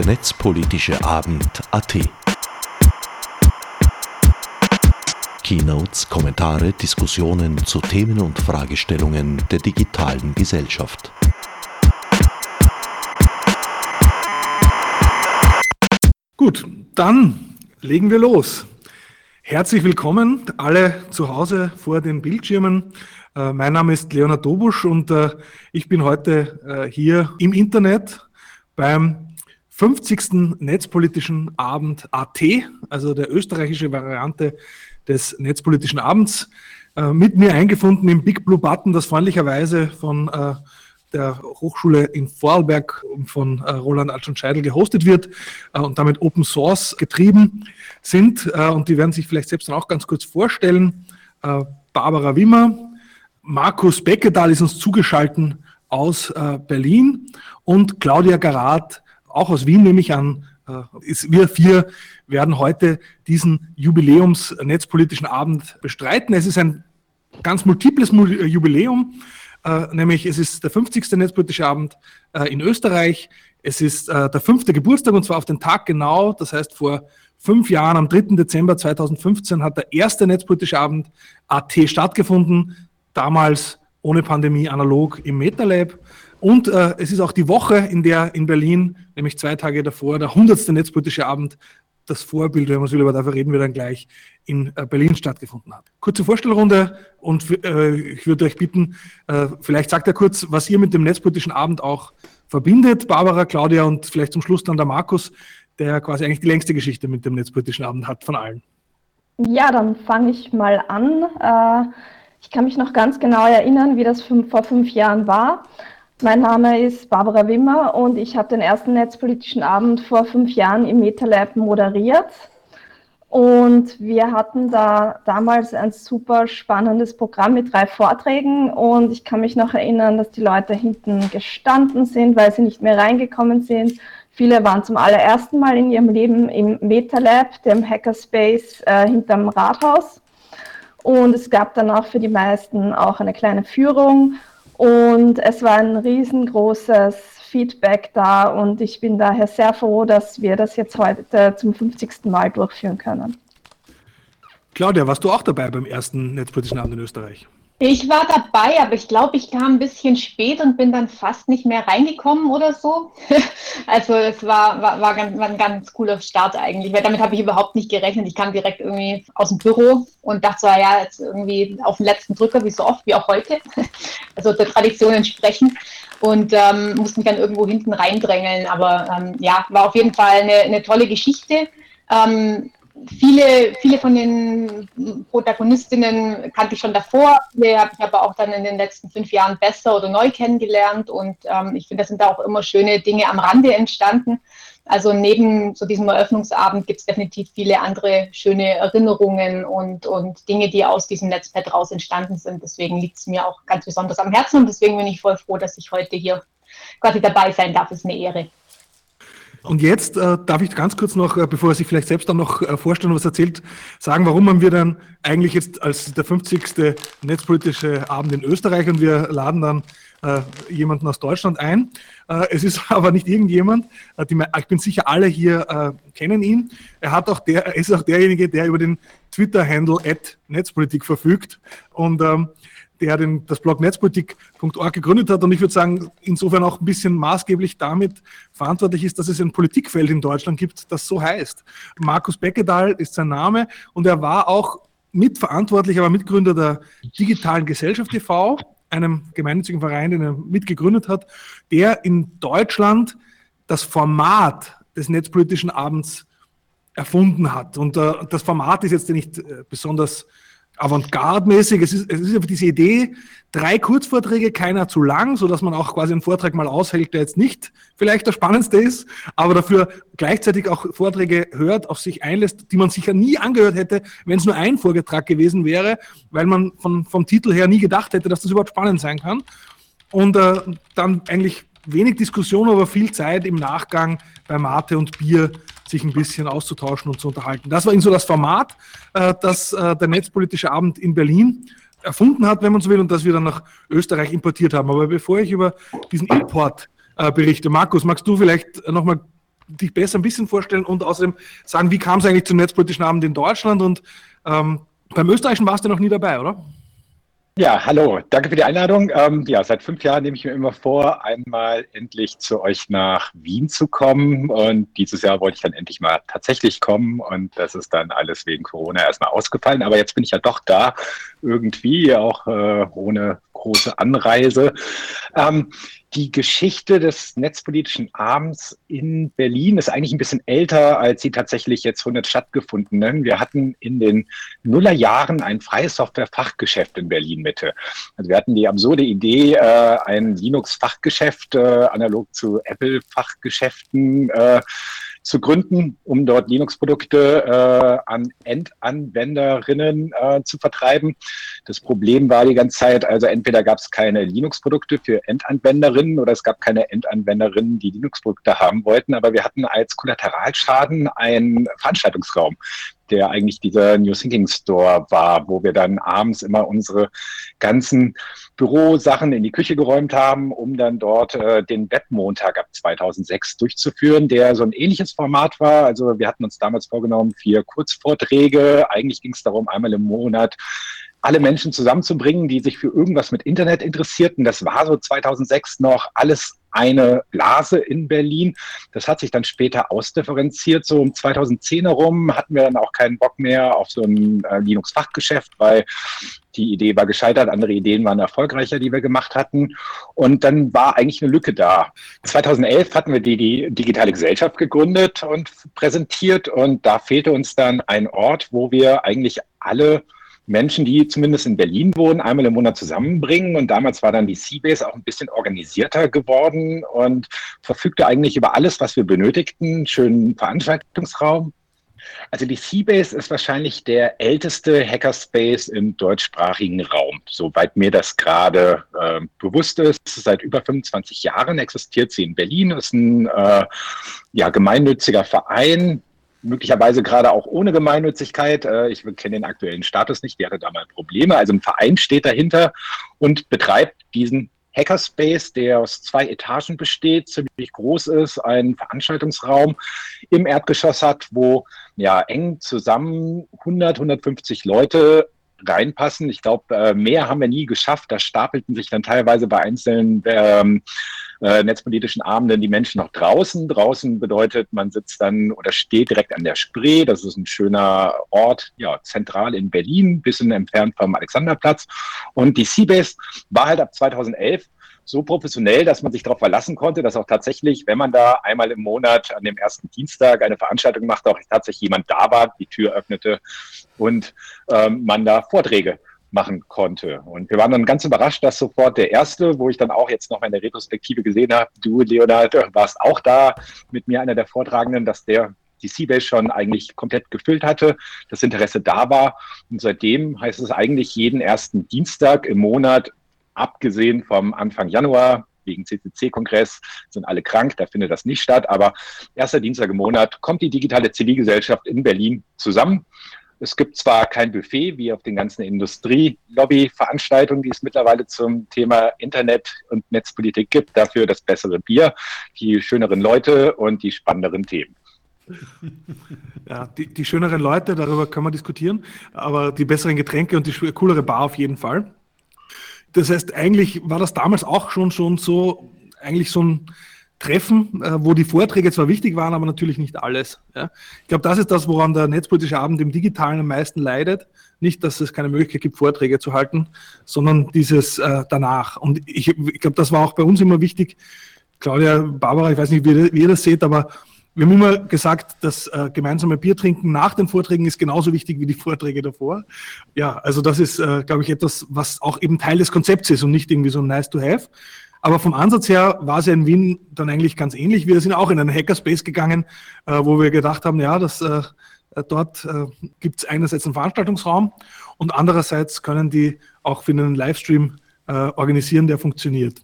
der Netzpolitische Abend AT. Keynotes, Kommentare, Diskussionen zu Themen und Fragestellungen der digitalen Gesellschaft. Gut, dann legen wir los. Herzlich willkommen alle zu Hause vor den Bildschirmen. Äh, mein Name ist Leonard Dobusch und äh, ich bin heute äh, hier im Internet beim 50. Netzpolitischen Abend AT, also der österreichische Variante des Netzpolitischen Abends. Mit mir eingefunden im Big Blue Button, das freundlicherweise von der Hochschule in Vorarlberg von Roland Altschon Scheidel gehostet wird und damit Open Source getrieben sind. Und die werden sich vielleicht selbst dann auch ganz kurz vorstellen. Barbara Wimmer, Markus Beckedahl ist uns zugeschaltet aus äh, Berlin und Claudia Garat, auch aus Wien nehme ich an, äh, wir vier werden heute diesen Jubiläums-netzpolitischen Abend bestreiten. Es ist ein ganz multiples Jubiläum, äh, nämlich es ist der 50. netzpolitische Abend äh, in Österreich. Es ist äh, der fünfte Geburtstag und zwar auf den Tag genau, das heißt vor fünf Jahren, am 3. Dezember 2015 hat der erste netzpolitische Abend AT stattgefunden damals ohne Pandemie analog im MetaLab. Und äh, es ist auch die Woche, in der in Berlin, nämlich zwei Tage davor, der 100. Netzpolitische Abend, das Vorbild, wenn man so will, aber dafür reden wir dann gleich, in äh, Berlin stattgefunden hat. Kurze Vorstellrunde und äh, ich würde euch bitten, äh, vielleicht sagt er kurz, was ihr mit dem Netzpolitischen Abend auch verbindet, Barbara, Claudia und vielleicht zum Schluss dann der Markus, der quasi eigentlich die längste Geschichte mit dem Netzpolitischen Abend hat von allen. Ja, dann fange ich mal an. Äh, ich kann mich noch ganz genau erinnern, wie das vor fünf Jahren war. Mein Name ist Barbara Wimmer und ich habe den ersten netzpolitischen Abend vor fünf Jahren im MetaLab moderiert. Und wir hatten da damals ein super spannendes Programm mit drei Vorträgen. Und ich kann mich noch erinnern, dass die Leute hinten gestanden sind, weil sie nicht mehr reingekommen sind. Viele waren zum allerersten Mal in ihrem Leben im MetaLab, dem Hackerspace äh, hinterm Rathaus. Und es gab dann auch für die meisten auch eine kleine Führung. Und es war ein riesengroßes Feedback da. Und ich bin daher sehr froh, dass wir das jetzt heute zum 50. Mal durchführen können. Claudia, warst du auch dabei beim ersten Netzpolitischen Abend in Österreich? Ich war dabei, aber ich glaube, ich kam ein bisschen spät und bin dann fast nicht mehr reingekommen oder so. Also es war, war, war, ganz, war ein ganz cooler Start eigentlich, weil damit habe ich überhaupt nicht gerechnet. Ich kam direkt irgendwie aus dem Büro und dachte so, ja, jetzt irgendwie auf den letzten Drücker, wie so oft, wie auch heute. Also der Tradition entsprechend und ähm, musste mich dann irgendwo hinten reindrängeln. Aber ähm, ja, war auf jeden Fall eine, eine tolle Geschichte. Ähm, viele, viele von den Protagonistinnen kannte ich schon davor, viele habe ich aber auch dann in den letzten fünf Jahren besser oder neu kennengelernt und ähm, ich finde, da sind da auch immer schöne Dinge am Rande entstanden. Also neben so diesem Eröffnungsabend gibt es definitiv viele andere schöne Erinnerungen und, und Dinge, die aus diesem Netzpad raus entstanden sind. Deswegen liegt es mir auch ganz besonders am Herzen und deswegen bin ich voll froh, dass ich heute hier quasi dabei sein darf. Es ist eine Ehre. Und jetzt äh, darf ich ganz kurz noch, äh, bevor er sich vielleicht selbst dann noch äh, vorstellen, was erzählt, sagen, warum haben wir dann eigentlich jetzt als der 50. netzpolitische Abend in Österreich und wir laden dann äh, jemanden aus Deutschland ein. Äh, es ist aber nicht irgendjemand, äh, die, ich bin sicher, alle hier äh, kennen ihn. Er hat auch der, er ist auch derjenige, der über den Twitter-Handle at Netzpolitik verfügt. Und ähm, der den, das Blog netzpolitik.org gegründet hat und ich würde sagen, insofern auch ein bisschen maßgeblich damit verantwortlich ist, dass es ein Politikfeld in Deutschland gibt, das so heißt. Markus Beckedahl ist sein Name und er war auch mitverantwortlich, aber Mitgründer der Digitalen Gesellschaft e.V., einem gemeinnützigen Verein, den er mitgegründet hat, der in Deutschland das Format des netzpolitischen Abends erfunden hat. Und äh, das Format ist jetzt nicht äh, besonders avantgarde-mäßig. Es ist, es ist einfach diese Idee, drei Kurzvorträge, keiner zu lang, so dass man auch quasi einen Vortrag mal aushält, der jetzt nicht vielleicht der spannendste ist, aber dafür gleichzeitig auch Vorträge hört, auf sich einlässt, die man sicher nie angehört hätte, wenn es nur ein Vorgetrag gewesen wäre, weil man von, vom Titel her nie gedacht hätte, dass das überhaupt spannend sein kann. Und äh, dann eigentlich wenig Diskussion, aber viel Zeit im Nachgang bei Mate und Bier sich ein bisschen auszutauschen und zu unterhalten. Das war eben so das Format, äh, das äh, der Netzpolitische Abend in Berlin erfunden hat, wenn man so will, und das wir dann nach Österreich importiert haben. Aber bevor ich über diesen Import äh, berichte, Markus, magst du vielleicht nochmal dich besser ein bisschen vorstellen und außerdem sagen, wie kam es eigentlich zum netzpolitischen Abend in Deutschland und ähm, beim Österreichischen warst du noch nie dabei, oder? Ja, hallo, danke für die Einladung. Ähm, ja, seit fünf Jahren nehme ich mir immer vor, einmal endlich zu euch nach Wien zu kommen. Und dieses Jahr wollte ich dann endlich mal tatsächlich kommen. Und das ist dann alles wegen Corona erstmal ausgefallen. Aber jetzt bin ich ja doch da, irgendwie, auch äh, ohne große Anreise. Ähm, die Geschichte des netzpolitischen Abends in Berlin ist eigentlich ein bisschen älter, als sie tatsächlich jetzt 100 stattgefunden hat. Wir hatten in den Nullerjahren ein freies Software-Fachgeschäft in Berlin Mitte. Also wir hatten die absurde Idee, äh, ein Linux-Fachgeschäft, äh, analog zu Apple-Fachgeschäften, äh, zu gründen, um dort Linux-Produkte äh, an Endanwenderinnen äh, zu vertreiben. Das Problem war die ganze Zeit, also entweder gab es keine Linux-Produkte für Endanwenderinnen oder es gab keine Endanwenderinnen, die Linux-Produkte haben wollten, aber wir hatten als Kollateralschaden einen Veranstaltungsraum der eigentlich dieser New Thinking Store war, wo wir dann abends immer unsere ganzen Bürosachen in die Küche geräumt haben, um dann dort äh, den Webmontag ab 2006 durchzuführen, der so ein ähnliches Format war. Also wir hatten uns damals vorgenommen, vier Kurzvorträge. Eigentlich ging es darum, einmal im Monat alle Menschen zusammenzubringen, die sich für irgendwas mit Internet interessierten. Das war so 2006 noch alles eine Blase in Berlin. Das hat sich dann später ausdifferenziert. So um 2010 herum hatten wir dann auch keinen Bock mehr auf so ein äh, Linux-Fachgeschäft, weil die Idee war gescheitert, andere Ideen waren erfolgreicher, die wir gemacht hatten. Und dann war eigentlich eine Lücke da. 2011 hatten wir die, die digitale Gesellschaft gegründet und präsentiert und da fehlte uns dann ein Ort, wo wir eigentlich alle Menschen, die zumindest in Berlin wohnen, einmal im Monat zusammenbringen. Und damals war dann die Seabase auch ein bisschen organisierter geworden und verfügte eigentlich über alles, was wir benötigten. Schönen Veranstaltungsraum. Also die Seabase ist wahrscheinlich der älteste Hackerspace im deutschsprachigen Raum, soweit mir das gerade äh, bewusst ist. Seit über 25 Jahren existiert sie in Berlin, ist ein äh, ja, gemeinnütziger Verein, möglicherweise gerade auch ohne Gemeinnützigkeit. Äh, ich kenne den aktuellen Status nicht, die hatte da mal Probleme. Also ein Verein steht dahinter und betreibt diesen Hackerspace, der aus zwei Etagen besteht, ziemlich groß ist, einen Veranstaltungsraum im Erdgeschoss hat, wo ja eng zusammen 100, 150 Leute reinpassen. Ich glaube, äh, mehr haben wir nie geschafft. Da stapelten sich dann teilweise bei einzelnen ähm, äh, netzpolitischen Abenden die Menschen noch draußen. Draußen bedeutet, man sitzt dann oder steht direkt an der Spree. Das ist ein schöner Ort, ja, zentral in Berlin, bisschen entfernt vom Alexanderplatz. Und die Seabase war halt ab 2011 so professionell, dass man sich darauf verlassen konnte, dass auch tatsächlich, wenn man da einmal im Monat an dem ersten Dienstag eine Veranstaltung macht, auch tatsächlich jemand da war, die Tür öffnete und ähm, man da Vorträge machen konnte. Und wir waren dann ganz überrascht, dass sofort der erste, wo ich dann auch jetzt noch mal in der Retrospektive gesehen habe, du, Leonard, warst auch da mit mir, einer der Vortragenden, dass der die Seabase schon eigentlich komplett gefüllt hatte, das Interesse da war. Und seitdem heißt es eigentlich jeden ersten Dienstag im Monat, abgesehen vom Anfang Januar, wegen CCC-Kongress sind alle krank, da findet das nicht statt. Aber erster Dienstag im Monat kommt die digitale Zivilgesellschaft in Berlin zusammen es gibt zwar kein Buffet wie auf den ganzen Industrie-Lobby-Veranstaltungen, die es mittlerweile zum Thema Internet und Netzpolitik gibt, dafür das bessere Bier, die schöneren Leute und die spannenderen Themen. Ja, die, die schöneren Leute, darüber kann man diskutieren, aber die besseren Getränke und die coolere Bar auf jeden Fall. Das heißt, eigentlich war das damals auch schon, schon so, eigentlich so ein Treffen, äh, wo die Vorträge zwar wichtig waren, aber natürlich nicht alles. Ich glaube, das ist das, woran der Netzpolitische Abend im Digitalen am meisten leidet. Nicht, dass es keine Möglichkeit gibt, Vorträge zu halten, sondern dieses äh, danach. Und ich, ich glaube, das war auch bei uns immer wichtig. Claudia, Barbara, ich weiß nicht, wie, ihr das seht, aber wir haben immer gesagt, das äh, gemeinsame Bier trinken nach den Vorträgen ist genauso wichtig wie die Vorträge davor. Ja, also das ist, glaube ich, etwas, was auch eben Teil des Konzepts ist und nicht irgendwie so nice to have. Aber vom Ansatz her war es ja in Wien dann eigentlich ganz ähnlich. Wir sind auch in einen Hackerspace gegangen, äh, wo wir gedacht haben, ja, das, äh, dort äh, gibt es einerseits einen Veranstaltungsraum und andererseits können die auch für einen Livestream äh, organisieren, der funktioniert.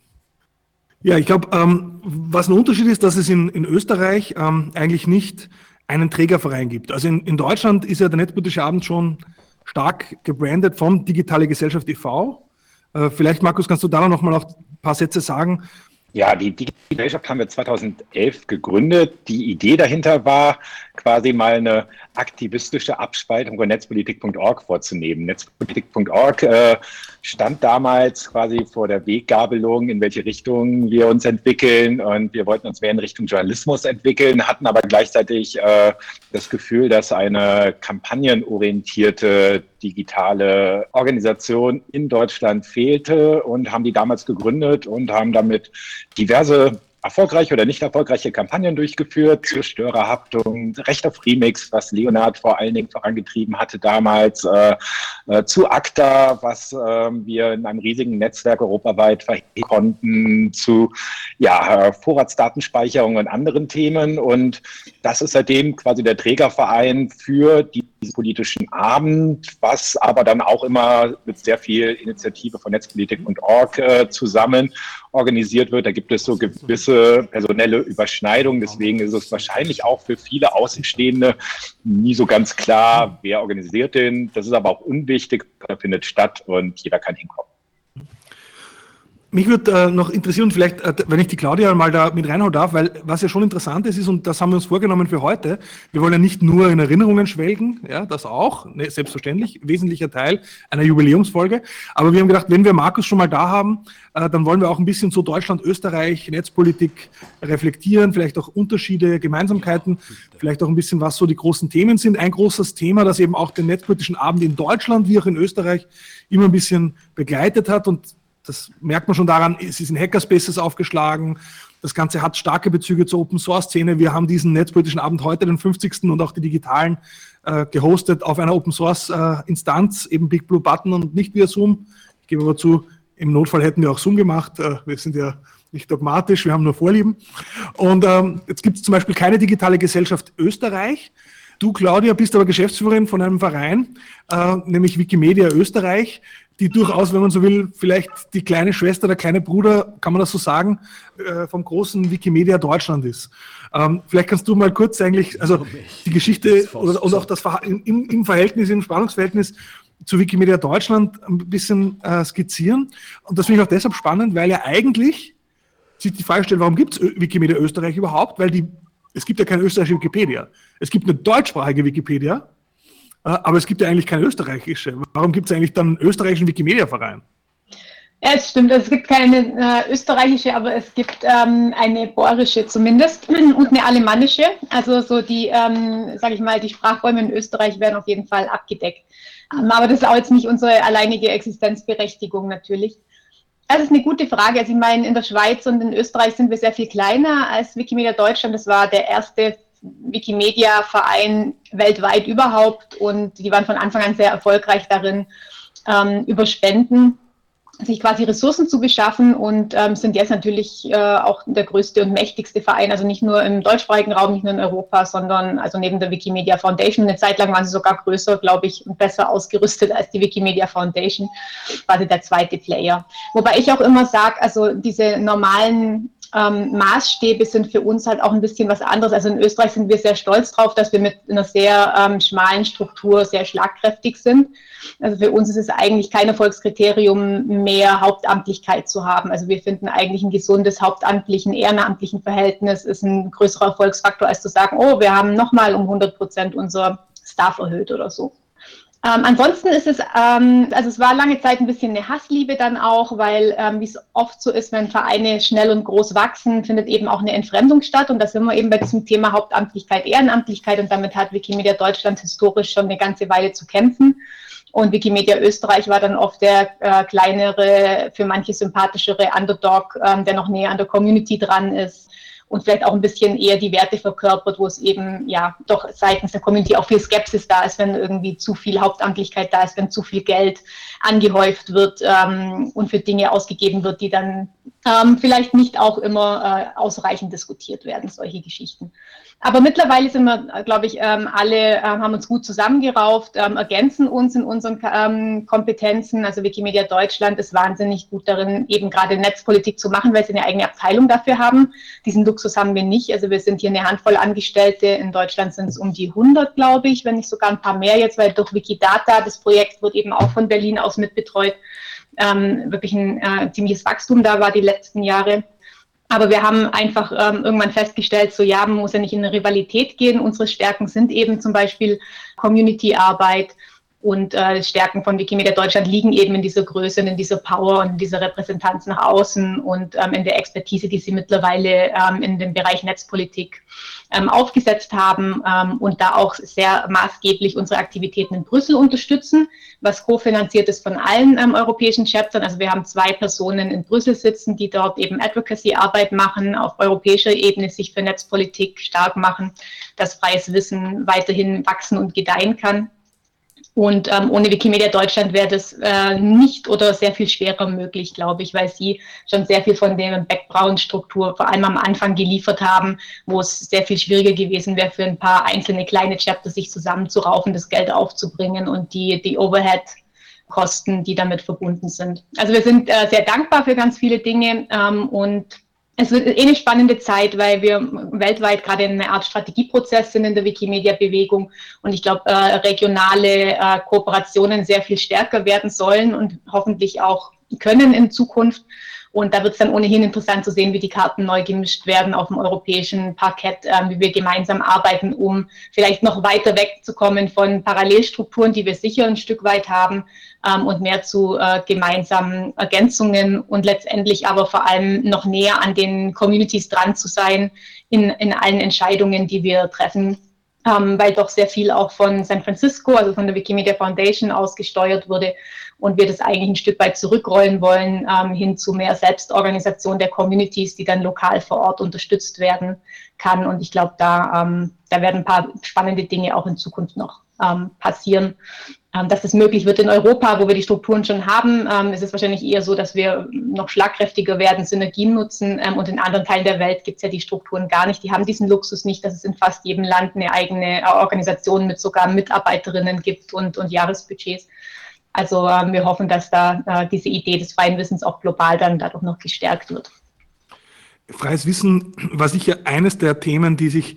Ja, ich glaube, ähm, was ein Unterschied ist, dass es in, in Österreich ähm, eigentlich nicht einen Trägerverein gibt. Also in, in Deutschland ist ja der Netzpolitische Abend schon stark gebrandet vom Digitale Gesellschaft e.V. Äh, vielleicht, Markus, kannst du da noch mal auch paar Sätze sagen, Ja, die Digitalgesellschaft haben wir 2011 gegründet. Die Idee dahinter war, quasi mal eine aktivistische Abspaltung von netzpolitik.org vorzunehmen. Netzpolitik.org äh, stand damals quasi vor der Weggabelung, in welche Richtung wir uns entwickeln. Und wir wollten uns mehr in Richtung Journalismus entwickeln, hatten aber gleichzeitig äh, das Gefühl, dass eine kampagnenorientierte digitale Organisation in Deutschland fehlte und haben die damals gegründet und haben damit diverse erfolgreiche oder nicht erfolgreiche Kampagnen durchgeführt, Zerstörerhaftung, Recht auf Remix, was Leonard vor allen Dingen vorangetrieben hatte damals, äh, äh, zu ACTA, was äh, wir in einem riesigen Netzwerk europaweit verhindern konnten, zu ja, Vorratsdatenspeicherung und anderen Themen. Und das ist seitdem quasi der Trägerverein für diesen politischen Abend, was aber dann auch immer mit sehr viel Initiative von Netzpolitik und Org äh, zusammen organisiert wird. Da gibt es so gewisse personelle Überschneidungen. Deswegen ist es wahrscheinlich auch für viele Außenstehende nie so ganz klar, wer organisiert den. Das ist aber auch unwichtig, da findet statt und jeder kann hinkommen. Mich würde äh, noch interessieren, vielleicht, äh, wenn ich die Claudia mal da mit reinhauen darf, weil was ja schon interessant ist, ist, und das haben wir uns vorgenommen für heute, wir wollen ja nicht nur in Erinnerungen schwelgen, ja, das auch, ne, selbstverständlich, wesentlicher Teil einer Jubiläumsfolge, aber wir haben gedacht, wenn wir Markus schon mal da haben, äh, dann wollen wir auch ein bisschen so Deutschland, Österreich, Netzpolitik reflektieren, vielleicht auch Unterschiede, Gemeinsamkeiten, vielleicht auch ein bisschen, was so die großen Themen sind. Ein großes Thema, das eben auch den netzpolitischen Abend in Deutschland wie auch in Österreich immer ein bisschen begleitet hat und das merkt man schon daran, es ist in Hackerspaces aufgeschlagen. Das Ganze hat starke Bezüge zur Open Source Szene. Wir haben diesen netzpolitischen Abend heute, den 50. und auch die digitalen, äh, gehostet auf einer Open Source äh, Instanz, eben Big Blue Button und nicht via Zoom. Ich gebe aber zu, im Notfall hätten wir auch Zoom gemacht. Äh, wir sind ja nicht dogmatisch, wir haben nur Vorlieben. Und ähm, jetzt gibt es zum Beispiel keine digitale Gesellschaft Österreich. Du, Claudia, bist aber Geschäftsführerin von einem Verein, äh, nämlich Wikimedia Österreich die durchaus, wenn man so will, vielleicht die kleine Schwester, der kleine Bruder, kann man das so sagen, äh, vom großen Wikimedia Deutschland ist. Ähm, vielleicht kannst du mal kurz eigentlich, also die Geschichte oder, und auch das im, im Verhältnis, im Spannungsverhältnis zu Wikimedia Deutschland ein bisschen äh, skizzieren. Und das finde ich auch deshalb spannend, weil ja eigentlich sich die Frage stellt, warum gibt es Wikimedia Österreich überhaupt? Weil die, es gibt ja keine österreichische Wikipedia. Es gibt eine deutschsprachige Wikipedia, aber es gibt ja eigentlich keine österreichische. Warum gibt es eigentlich dann einen österreichischen Wikimedia-Verein? Ja, es stimmt. Es gibt keine äh, österreichische, aber es gibt ähm, eine bohrische zumindest und eine alemannische. Also so die, ähm, sage ich mal, die Sprachräume in Österreich werden auf jeden Fall abgedeckt. Ähm, aber das ist auch jetzt nicht unsere alleinige Existenzberechtigung natürlich. Das ist eine gute Frage. Also ich meine, in der Schweiz und in Österreich sind wir sehr viel kleiner als Wikimedia Deutschland. Das war der erste Wikimedia-Verein weltweit überhaupt und die waren von Anfang an sehr erfolgreich darin, ähm, über Spenden sich quasi Ressourcen zu beschaffen und ähm, sind jetzt natürlich äh, auch der größte und mächtigste Verein, also nicht nur im deutschsprachigen Raum, nicht nur in Europa, sondern also neben der Wikimedia Foundation. Eine Zeit lang waren sie sogar größer, glaube ich, und besser ausgerüstet als die Wikimedia Foundation, quasi der zweite Player. Wobei ich auch immer sage, also diese normalen ähm, Maßstäbe sind für uns halt auch ein bisschen was anderes. Also in Österreich sind wir sehr stolz drauf, dass wir mit einer sehr ähm, schmalen Struktur sehr schlagkräftig sind. Also für uns ist es eigentlich kein Erfolgskriterium mehr, Hauptamtlichkeit zu haben. Also wir finden eigentlich ein gesundes hauptamtlichen, ehrenamtlichen Verhältnis ist ein größerer Erfolgsfaktor, als zu sagen, oh, wir haben nochmal um 100 Prozent unser Staff erhöht oder so. Ähm, ansonsten ist es, ähm, also es war lange Zeit ein bisschen eine Hassliebe dann auch, weil, ähm, wie es oft so ist, wenn Vereine schnell und groß wachsen, findet eben auch eine Entfremdung statt. Und da sind wir eben bei diesem Thema Hauptamtlichkeit, Ehrenamtlichkeit. Und damit hat Wikimedia Deutschland historisch schon eine ganze Weile zu kämpfen. Und Wikimedia Österreich war dann oft der äh, kleinere, für manche sympathischere Underdog, ähm, der noch näher an der Community dran ist und vielleicht auch ein bisschen eher die Werte verkörpert, wo es eben ja doch seitens der Community auch viel Skepsis da ist, wenn irgendwie zu viel Hauptamtlichkeit da ist, wenn zu viel Geld angehäuft wird ähm, und für Dinge ausgegeben wird, die dann ähm, vielleicht nicht auch immer äh, ausreichend diskutiert werden, solche Geschichten. Aber mittlerweile sind wir, glaube ich, ähm, alle, ähm, haben uns gut zusammengerauft, ähm, ergänzen uns in unseren Kompetenzen. Also Wikimedia Deutschland ist wahnsinnig gut darin, eben gerade Netzpolitik zu machen, weil sie eine eigene Abteilung dafür haben. Diesen Luxus haben wir nicht. Also wir sind hier eine Handvoll Angestellte. In Deutschland sind es um die 100, glaube ich, wenn nicht sogar ein paar mehr jetzt, weil durch Wikidata, das Projekt wird eben auch von Berlin aus mitbetreut, wirklich ein äh, ziemliches Wachstum da war die letzten Jahre. Aber wir haben einfach ähm, irgendwann festgestellt, so ja, man muss ja nicht in eine Rivalität gehen. Unsere Stärken sind eben zum Beispiel Community-Arbeit, und äh, Stärken von Wikimedia Deutschland liegen eben in dieser Größe und in dieser Power und in dieser Repräsentanz nach außen und ähm, in der Expertise, die sie mittlerweile ähm, in dem Bereich Netzpolitik ähm, aufgesetzt haben ähm, und da auch sehr maßgeblich unsere Aktivitäten in Brüssel unterstützen, was kofinanziert ist von allen ähm, europäischen Chaptern. Also wir haben zwei Personen in Brüssel sitzen, die dort eben Advocacy-Arbeit machen, auf europäischer Ebene sich für Netzpolitik stark machen, dass freies Wissen weiterhin wachsen und gedeihen kann. Und ähm, ohne Wikimedia Deutschland wäre das äh, nicht oder sehr viel schwerer möglich, glaube ich, weil sie schon sehr viel von der Background-Struktur vor allem am Anfang geliefert haben, wo es sehr viel schwieriger gewesen wäre für ein paar einzelne kleine Chapter sich zusammenzuraufen, das Geld aufzubringen und die, die Overhead Kosten, die damit verbunden sind. Also wir sind äh, sehr dankbar für ganz viele Dinge ähm, und es wird eh eine spannende Zeit, weil wir weltweit gerade in einer Art Strategieprozess sind in der Wikimedia-Bewegung und ich glaube, äh, regionale äh, Kooperationen sehr viel stärker werden sollen und hoffentlich auch können in Zukunft. Und da wird es dann ohnehin interessant zu sehen, wie die Karten neu gemischt werden auf dem europäischen Parkett, äh, wie wir gemeinsam arbeiten, um vielleicht noch weiter wegzukommen von Parallelstrukturen, die wir sicher ein Stück weit haben, ähm, und mehr zu äh, gemeinsamen Ergänzungen und letztendlich aber vor allem noch näher an den Communities dran zu sein in, in allen Entscheidungen, die wir treffen. Ähm, weil doch sehr viel auch von San Francisco, also von der Wikimedia Foundation ausgesteuert wurde und wir das eigentlich ein Stück weit zurückrollen wollen ähm, hin zu mehr Selbstorganisation der Communities, die dann lokal vor Ort unterstützt werden kann. Und ich glaube, da, ähm, da werden ein paar spannende Dinge auch in Zukunft noch ähm, passieren. Ähm, dass es möglich wird in Europa, wo wir die Strukturen schon haben, ähm, ist es wahrscheinlich eher so, dass wir noch schlagkräftiger werden, Synergien nutzen. Ähm, und in anderen Teilen der Welt gibt es ja die Strukturen gar nicht. Die haben diesen Luxus nicht, dass es in fast jedem Land eine eigene Organisation mit sogar Mitarbeiterinnen gibt und, und Jahresbudgets. Also ähm, wir hoffen, dass da äh, diese Idee des freien Wissens auch global dann dadurch noch gestärkt wird. Freies Wissen war sicher eines der Themen, die sich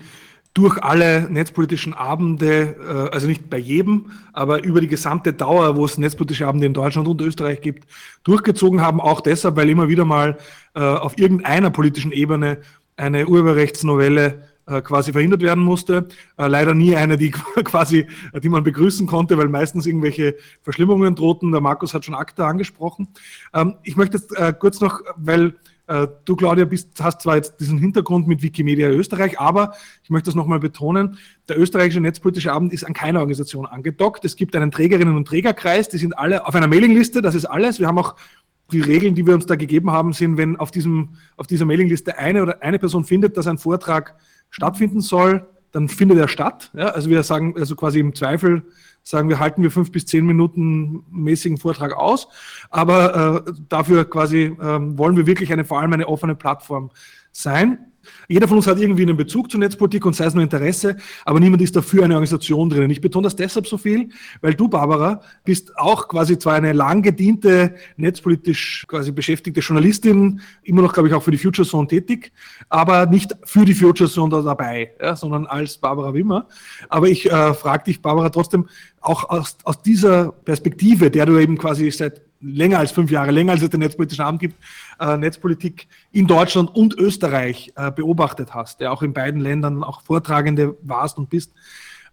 durch alle netzpolitischen Abende, äh, also nicht bei jedem, aber über die gesamte Dauer, wo es netzpolitische Abende in Deutschland und Österreich gibt, durchgezogen haben. Auch deshalb, weil immer wieder mal äh, auf irgendeiner politischen Ebene eine Urheberrechtsnovelle quasi verhindert werden musste. Äh, leider nie eine, die quasi, die man begrüßen konnte, weil meistens irgendwelche Verschlimmungen drohten. Der Markus hat schon ACTA angesprochen. Ähm, ich möchte jetzt äh, kurz noch, weil Du, Claudia, bist, hast zwar jetzt diesen Hintergrund mit Wikimedia Österreich, aber ich möchte das nochmal betonen, der österreichische Netzpolitische Abend ist an keiner Organisation angedockt. Es gibt einen Trägerinnen- und Trägerkreis, die sind alle auf einer Mailingliste, das ist alles. Wir haben auch die Regeln, die wir uns da gegeben haben, sind, wenn auf, diesem, auf dieser Mailingliste eine oder eine Person findet, dass ein Vortrag stattfinden soll, dann findet er statt. Ja? Also wir sagen, also quasi im Zweifel sagen wir, halten wir fünf bis zehn Minuten mäßigen Vortrag aus, aber äh, dafür quasi äh, wollen wir wirklich eine vor allem eine offene Plattform sein. Jeder von uns hat irgendwie einen Bezug zur Netzpolitik und sei es nur Interesse, aber niemand ist dafür eine Organisation drinnen. Ich betone das deshalb so viel, weil du, Barbara, bist auch quasi zwar eine lang gediente, netzpolitisch quasi beschäftigte Journalistin, immer noch, glaube ich, auch für die Future Zone tätig, aber nicht für die Future Zone da dabei, ja, sondern als Barbara Wimmer. Aber ich äh, frage dich, Barbara, trotzdem auch aus, aus dieser Perspektive, der du eben quasi seit länger als fünf Jahre, länger als es den Netzpolitischen Abend gibt, äh, Netzpolitik in Deutschland und Österreich äh, beobachtet hast, der auch in beiden Ländern auch Vortragende warst und bist.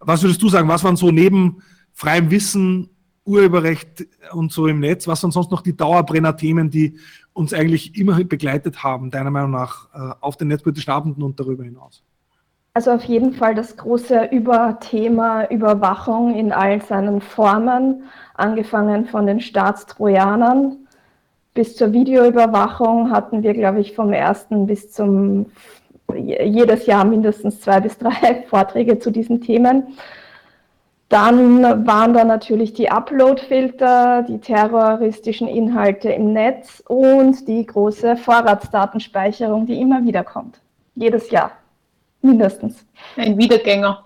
Was würdest du sagen, was waren so neben freiem Wissen, Urheberrecht und so im Netz, was sind sonst noch die Dauerbrenner-Themen, die uns eigentlich immer begleitet haben, deiner Meinung nach, äh, auf den Netzpolitischen Abenden und darüber hinaus? Also auf jeden Fall das große Überthema Überwachung in all seinen Formen, angefangen von den Staatstrojanern bis zur Videoüberwachung hatten wir, glaube ich, vom ersten bis zum jedes Jahr mindestens zwei bis drei Vorträge zu diesen Themen. Dann waren da natürlich die Upload-Filter, die terroristischen Inhalte im Netz und die große Vorratsdatenspeicherung, die immer wieder kommt. Jedes Jahr. Mindestens. Ein Wiedergänger.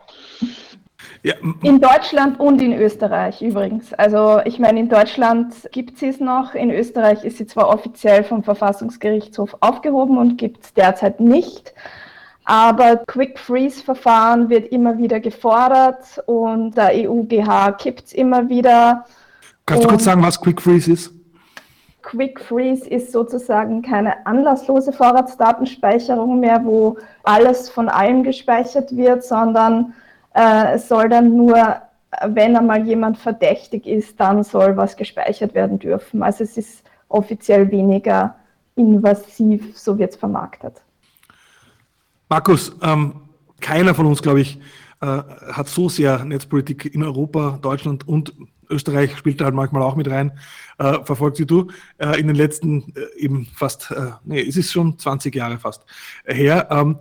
Ja. In Deutschland und in Österreich übrigens. Also ich meine, in Deutschland gibt sie es noch, in Österreich ist sie zwar offiziell vom Verfassungsgerichtshof aufgehoben und gibt es derzeit nicht, aber Quick Freeze Verfahren wird immer wieder gefordert und der EUGH kippt es immer wieder. Kannst du kurz sagen, was Quick Freeze ist? Quick Freeze ist sozusagen keine anlasslose Vorratsdatenspeicherung mehr, wo alles von allem gespeichert wird, sondern äh, es soll dann nur, wenn einmal jemand verdächtig ist, dann soll was gespeichert werden dürfen. Also es ist offiziell weniger invasiv, so wird es vermarktet. Markus, ähm, keiner von uns, glaube ich, äh, hat so sehr Netzpolitik in Europa, Deutschland und Österreich spielt da halt manchmal auch mit rein, äh, verfolgt wie du, äh, in den letzten äh, eben fast, äh, nee, es ist schon 20 Jahre fast her, ähm,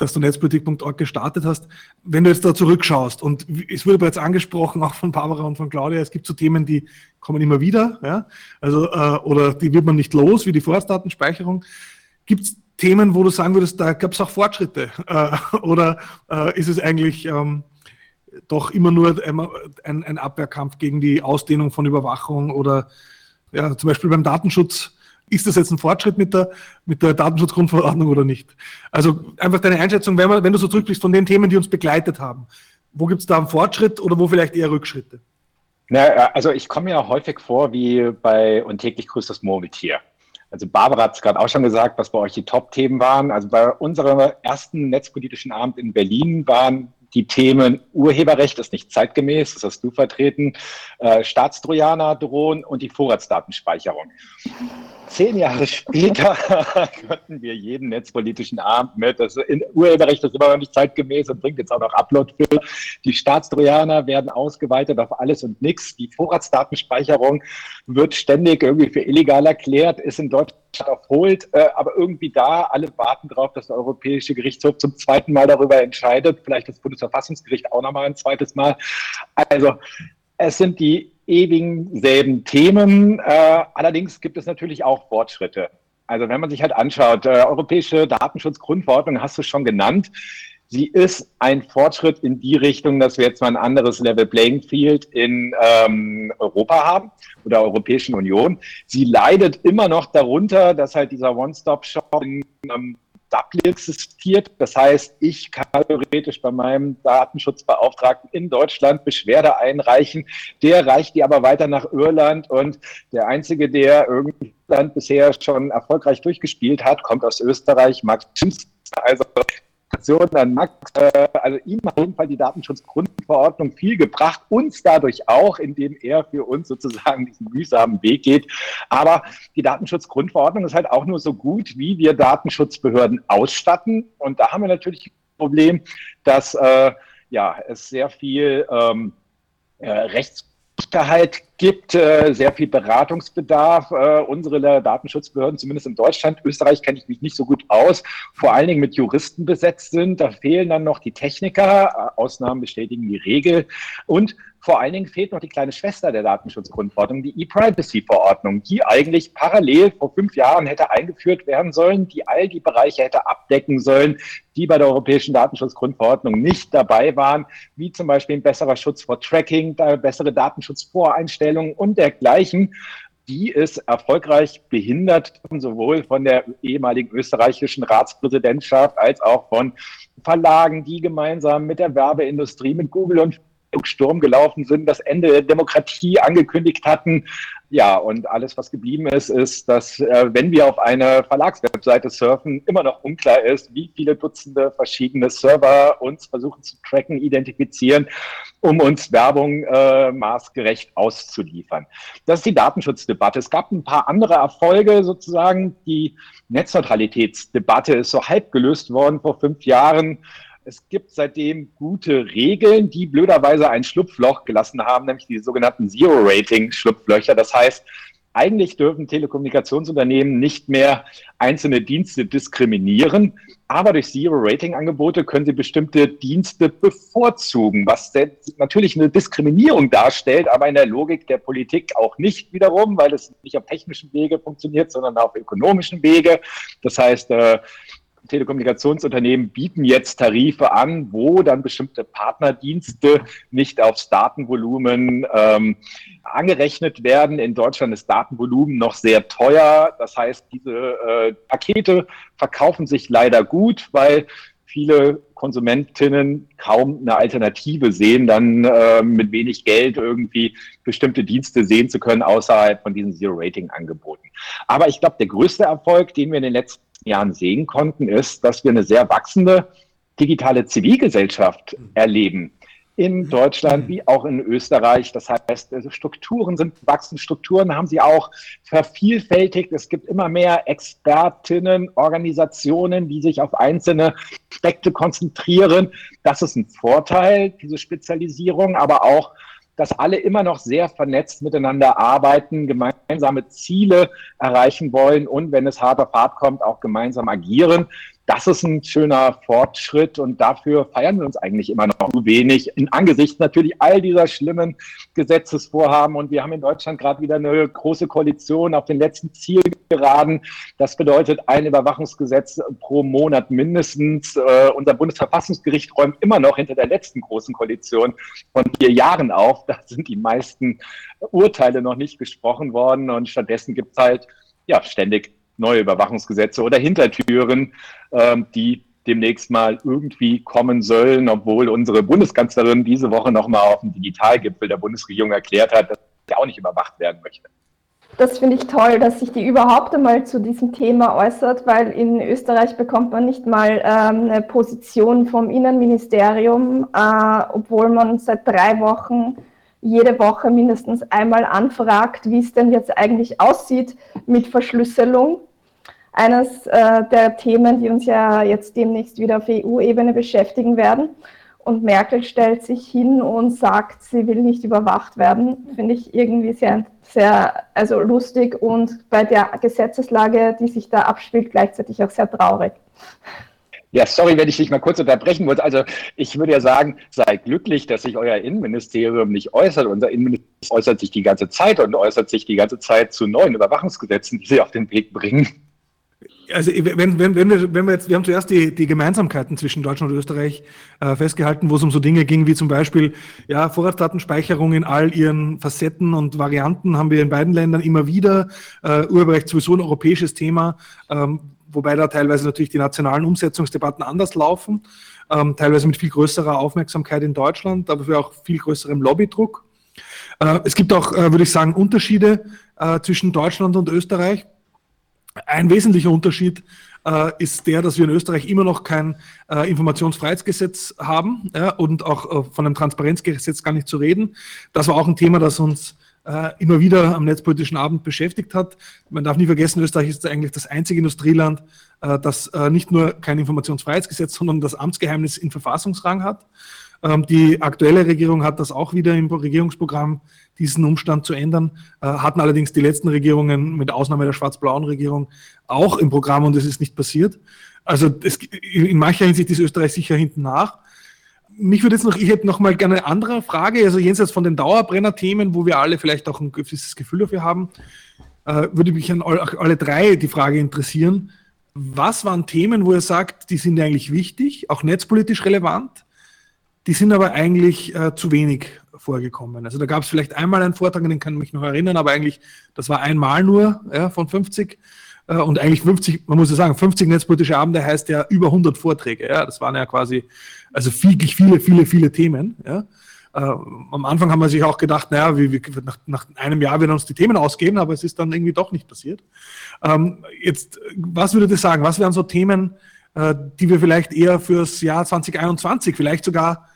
dass du Netzpolitik.org gestartet hast. Wenn du jetzt da zurückschaust und es wurde bereits angesprochen, auch von Barbara und von Claudia, es gibt so Themen, die kommen immer wieder, ja, also, äh, oder die wird man nicht los, wie die Vorratsdatenspeicherung. Gibt es Themen, wo du sagen würdest, da gab es auch Fortschritte? Äh, oder äh, ist es eigentlich ähm, doch immer nur ein, ein, Abwehrkampf gegen die Ausdehnung von Überwachung oder ja, zum Beispiel beim Datenschutz? Ist das jetzt ein Fortschritt mit der, mit der Datenschutzgrundverordnung oder nicht? Also einfach deine Einschätzung, wenn, man, wenn du so zurückblickst von den Themen, die uns begleitet haben. Wo gibt es da einen Fortschritt oder wo vielleicht eher Rückschritte? Na, also ich komme ja häufig vor wie bei Und täglich grüßt das Murmeltier. Also Barbara hat es gerade auch schon gesagt, was bei euch die Top-Themen waren. Also bei unserem ersten netzpolitischen Abend in Berlin waren die Themen Urheberrecht ist nicht zeitgemäß, das hast du vertreten, äh, Staatstrojaner drohen und die Vorratsdatenspeicherung. Zehn Jahre später könnten wir jeden netzpolitischen Abend mit, das in Urheberrecht ist immer noch nicht zeitgemäß und bringt jetzt auch noch Upload für. Die Staatstrojaner werden ausgeweitet auf alles und nichts. Die Vorratsdatenspeicherung wird ständig irgendwie für illegal erklärt, ist in Deutschland erholt, äh, aber irgendwie da, alle warten darauf, dass der Europäische Gerichtshof zum zweiten Mal darüber entscheidet, vielleicht das Bundesverfassungsgericht auch nochmal ein zweites Mal. Also es sind die ewigen selben Themen. Äh, allerdings gibt es natürlich auch Fortschritte. Also wenn man sich halt anschaut, äh, Europäische Datenschutzgrundverordnung hast du schon genannt. Sie ist ein Fortschritt in die Richtung, dass wir jetzt mal ein anderes Level Playing Field in ähm, Europa haben oder Europäischen Union. Sie leidet immer noch darunter, dass halt dieser One-Stop-Shop in ähm, Dublin existiert. Das heißt, ich kann theoretisch bei meinem Datenschutzbeauftragten in Deutschland Beschwerde einreichen. Der reicht die aber weiter nach Irland und der Einzige, der Irland bisher schon erfolgreich durchgespielt hat, kommt aus Österreich, Max Schims. Also Gratulation an Max. Äh, also ihm hat auf jeden Fall die Datenschutzgrundverordnung viel gebracht, uns dadurch auch, indem er für uns sozusagen diesen mühsamen Weg geht. Aber die Datenschutzgrundverordnung ist halt auch nur so gut, wie wir Datenschutzbehörden ausstatten. Und da haben wir natürlich ein Problem, dass äh, ja, es sehr viel ähm, äh, Rechts Sicherheit gibt, äh, sehr viel Beratungsbedarf. Äh, unsere Datenschutzbehörden, zumindest in Deutschland, Österreich kenne ich mich nicht so gut aus, vor allen Dingen mit Juristen besetzt sind. Da fehlen dann noch die Techniker. Äh, Ausnahmen bestätigen die Regel. Und vor allen Dingen fehlt noch die kleine Schwester der Datenschutzgrundverordnung, die E-Privacy-Verordnung, die eigentlich parallel vor fünf Jahren hätte eingeführt werden sollen, die all die Bereiche hätte abdecken sollen, die bei der Europäischen Datenschutzgrundverordnung nicht dabei waren, wie zum Beispiel ein besserer Schutz vor Tracking, bessere Datenschutzvoreinstellungen und dergleichen die ist erfolgreich behindert, sowohl von der ehemaligen österreichischen Ratspräsidentschaft als auch von Verlagen, die gemeinsam mit der Werbeindustrie, mit Google und Sturm gelaufen sind, das Ende der Demokratie angekündigt hatten. Ja, und alles, was geblieben ist, ist, dass äh, wenn wir auf eine Verlagswebseite surfen, immer noch unklar ist, wie viele Dutzende verschiedene Server uns versuchen zu tracken, identifizieren, um uns Werbung äh, maßgerecht auszuliefern. Das ist die Datenschutzdebatte. Es gab ein paar andere Erfolge sozusagen. Die Netzneutralitätsdebatte ist so halb gelöst worden vor fünf Jahren es gibt seitdem gute Regeln, die blöderweise ein Schlupfloch gelassen haben, nämlich die sogenannten Zero-Rating-Schlupflöcher. Das heißt, eigentlich dürfen Telekommunikationsunternehmen nicht mehr einzelne Dienste diskriminieren, aber durch Zero-Rating-Angebote können sie bestimmte Dienste bevorzugen, was natürlich eine Diskriminierung darstellt, aber in der Logik der Politik auch nicht wiederum, weil es nicht auf technischen Wege funktioniert, sondern auf ökonomischen Wege. Das heißt, äh, Telekommunikationsunternehmen bieten jetzt Tarife an, wo dann bestimmte Partnerdienste nicht aufs Datenvolumen ähm, angerechnet werden. In Deutschland ist Datenvolumen noch sehr teuer. Das heißt, diese äh, Pakete verkaufen sich leider gut, weil viele Konsumentinnen kaum eine Alternative sehen, dann äh, mit wenig Geld irgendwie bestimmte Dienste sehen zu können außerhalb von diesen Zero-Rating-Angeboten. Aber ich glaube, der größte Erfolg, den wir in den letzten Jahren sehen konnten, ist, dass wir eine sehr wachsende digitale Zivilgesellschaft erleben in Deutschland wie auch in Österreich. Das heißt, also Strukturen sind wachsende Strukturen, haben sie auch vervielfältigt. Es gibt immer mehr Expertinnen, Organisationen, die sich auf einzelne Aspekte konzentrieren. Das ist ein Vorteil, diese Spezialisierung, aber auch dass alle immer noch sehr vernetzt miteinander arbeiten, gemeinsame Ziele erreichen wollen und wenn es hart auf hart kommt, auch gemeinsam agieren das ist ein schöner Fortschritt und dafür feiern wir uns eigentlich immer noch zu wenig, in Angesicht natürlich all dieser schlimmen Gesetzesvorhaben. Und wir haben in Deutschland gerade wieder eine große Koalition auf den letzten Zielgeraden. Das bedeutet ein Überwachungsgesetz pro Monat mindestens. Äh, unser Bundesverfassungsgericht räumt immer noch hinter der letzten großen Koalition von vier Jahren auf. Da sind die meisten Urteile noch nicht gesprochen worden und stattdessen gibt es halt ja, ständig neue Überwachungsgesetze oder Hintertüren, ähm, die demnächst mal irgendwie kommen sollen, obwohl unsere Bundeskanzlerin diese Woche nochmal auf dem Digitalgipfel der Bundesregierung erklärt hat, dass sie auch nicht überwacht werden möchte. Das finde ich toll, dass sich die überhaupt einmal zu diesem Thema äußert, weil in Österreich bekommt man nicht mal ähm, eine Position vom Innenministerium, äh, obwohl man seit drei Wochen jede Woche mindestens einmal anfragt, wie es denn jetzt eigentlich aussieht mit Verschlüsselung eines äh, der Themen, die uns ja jetzt demnächst wieder auf EU-Ebene beschäftigen werden. Und Merkel stellt sich hin und sagt, sie will nicht überwacht werden. Finde ich irgendwie sehr, sehr also lustig und bei der Gesetzeslage, die sich da abspielt, gleichzeitig auch sehr traurig. Ja, sorry, wenn ich dich mal kurz unterbrechen muss. Also ich würde ja sagen, seid glücklich, dass sich euer Innenministerium nicht äußert. Unser Innenministerium äußert sich die ganze Zeit und äußert sich die ganze Zeit zu neuen Überwachungsgesetzen, die sie auf den Weg bringen also wenn, wenn, wenn, wir, wenn wir jetzt, wir haben zuerst die, die Gemeinsamkeiten zwischen Deutschland und Österreich äh, festgehalten, wo es um so Dinge ging wie zum Beispiel ja, Vorratsdatenspeicherung in all ihren Facetten und Varianten haben wir in beiden Ländern immer wieder. Äh, Urheberrecht sowieso ein europäisches Thema, ähm, wobei da teilweise natürlich die nationalen Umsetzungsdebatten anders laufen, ähm, teilweise mit viel größerer Aufmerksamkeit in Deutschland, aber für auch viel größerem Lobbydruck. Äh, es gibt auch, äh, würde ich sagen, Unterschiede äh, zwischen Deutschland und Österreich. Ein wesentlicher Unterschied äh, ist der, dass wir in Österreich immer noch kein äh, Informationsfreiheitsgesetz haben ja, und auch äh, von einem Transparenzgesetz gar nicht zu reden. Das war auch ein Thema, das uns äh, immer wieder am netzpolitischen Abend beschäftigt hat. Man darf nie vergessen, Österreich ist eigentlich das einzige Industrieland, äh, das äh, nicht nur kein Informationsfreiheitsgesetz, sondern das Amtsgeheimnis in Verfassungsrang hat. Ähm, die aktuelle Regierung hat das auch wieder im Regierungsprogramm diesen Umstand zu ändern. Äh, hatten allerdings die letzten Regierungen, mit Ausnahme der schwarz-blauen Regierung, auch im Programm und es ist nicht passiert. Also es, in mancher Hinsicht ist Österreich sicher hinten nach. Mich würde jetzt noch, ich hätte noch mal gerne eine andere Frage, also jenseits von den Dauerbrenner-Themen, wo wir alle vielleicht auch ein gewisses Gefühl dafür haben, äh, würde mich an alle drei die Frage interessieren. Was waren Themen, wo ihr sagt, die sind eigentlich wichtig, auch netzpolitisch relevant, die sind aber eigentlich äh, zu wenig vorgekommen. Also da gab es vielleicht einmal einen Vortrag, den kann ich mich noch erinnern, aber eigentlich, das war einmal nur ja, von 50. Äh, und eigentlich 50, man muss ja sagen, 50 netzpolitische Abende heißt ja über 100 Vorträge. Ja, das waren ja quasi, also wirklich viele, viele, viele Themen. Ja. Äh, am Anfang haben wir sich auch gedacht, naja, wie, wie, nach, nach, einem Jahr werden uns die Themen ausgehen, aber es ist dann irgendwie doch nicht passiert. Ähm, jetzt, was würdet ihr sagen? Was wären so Themen, äh, die wir vielleicht eher fürs Jahr 2021, vielleicht sogar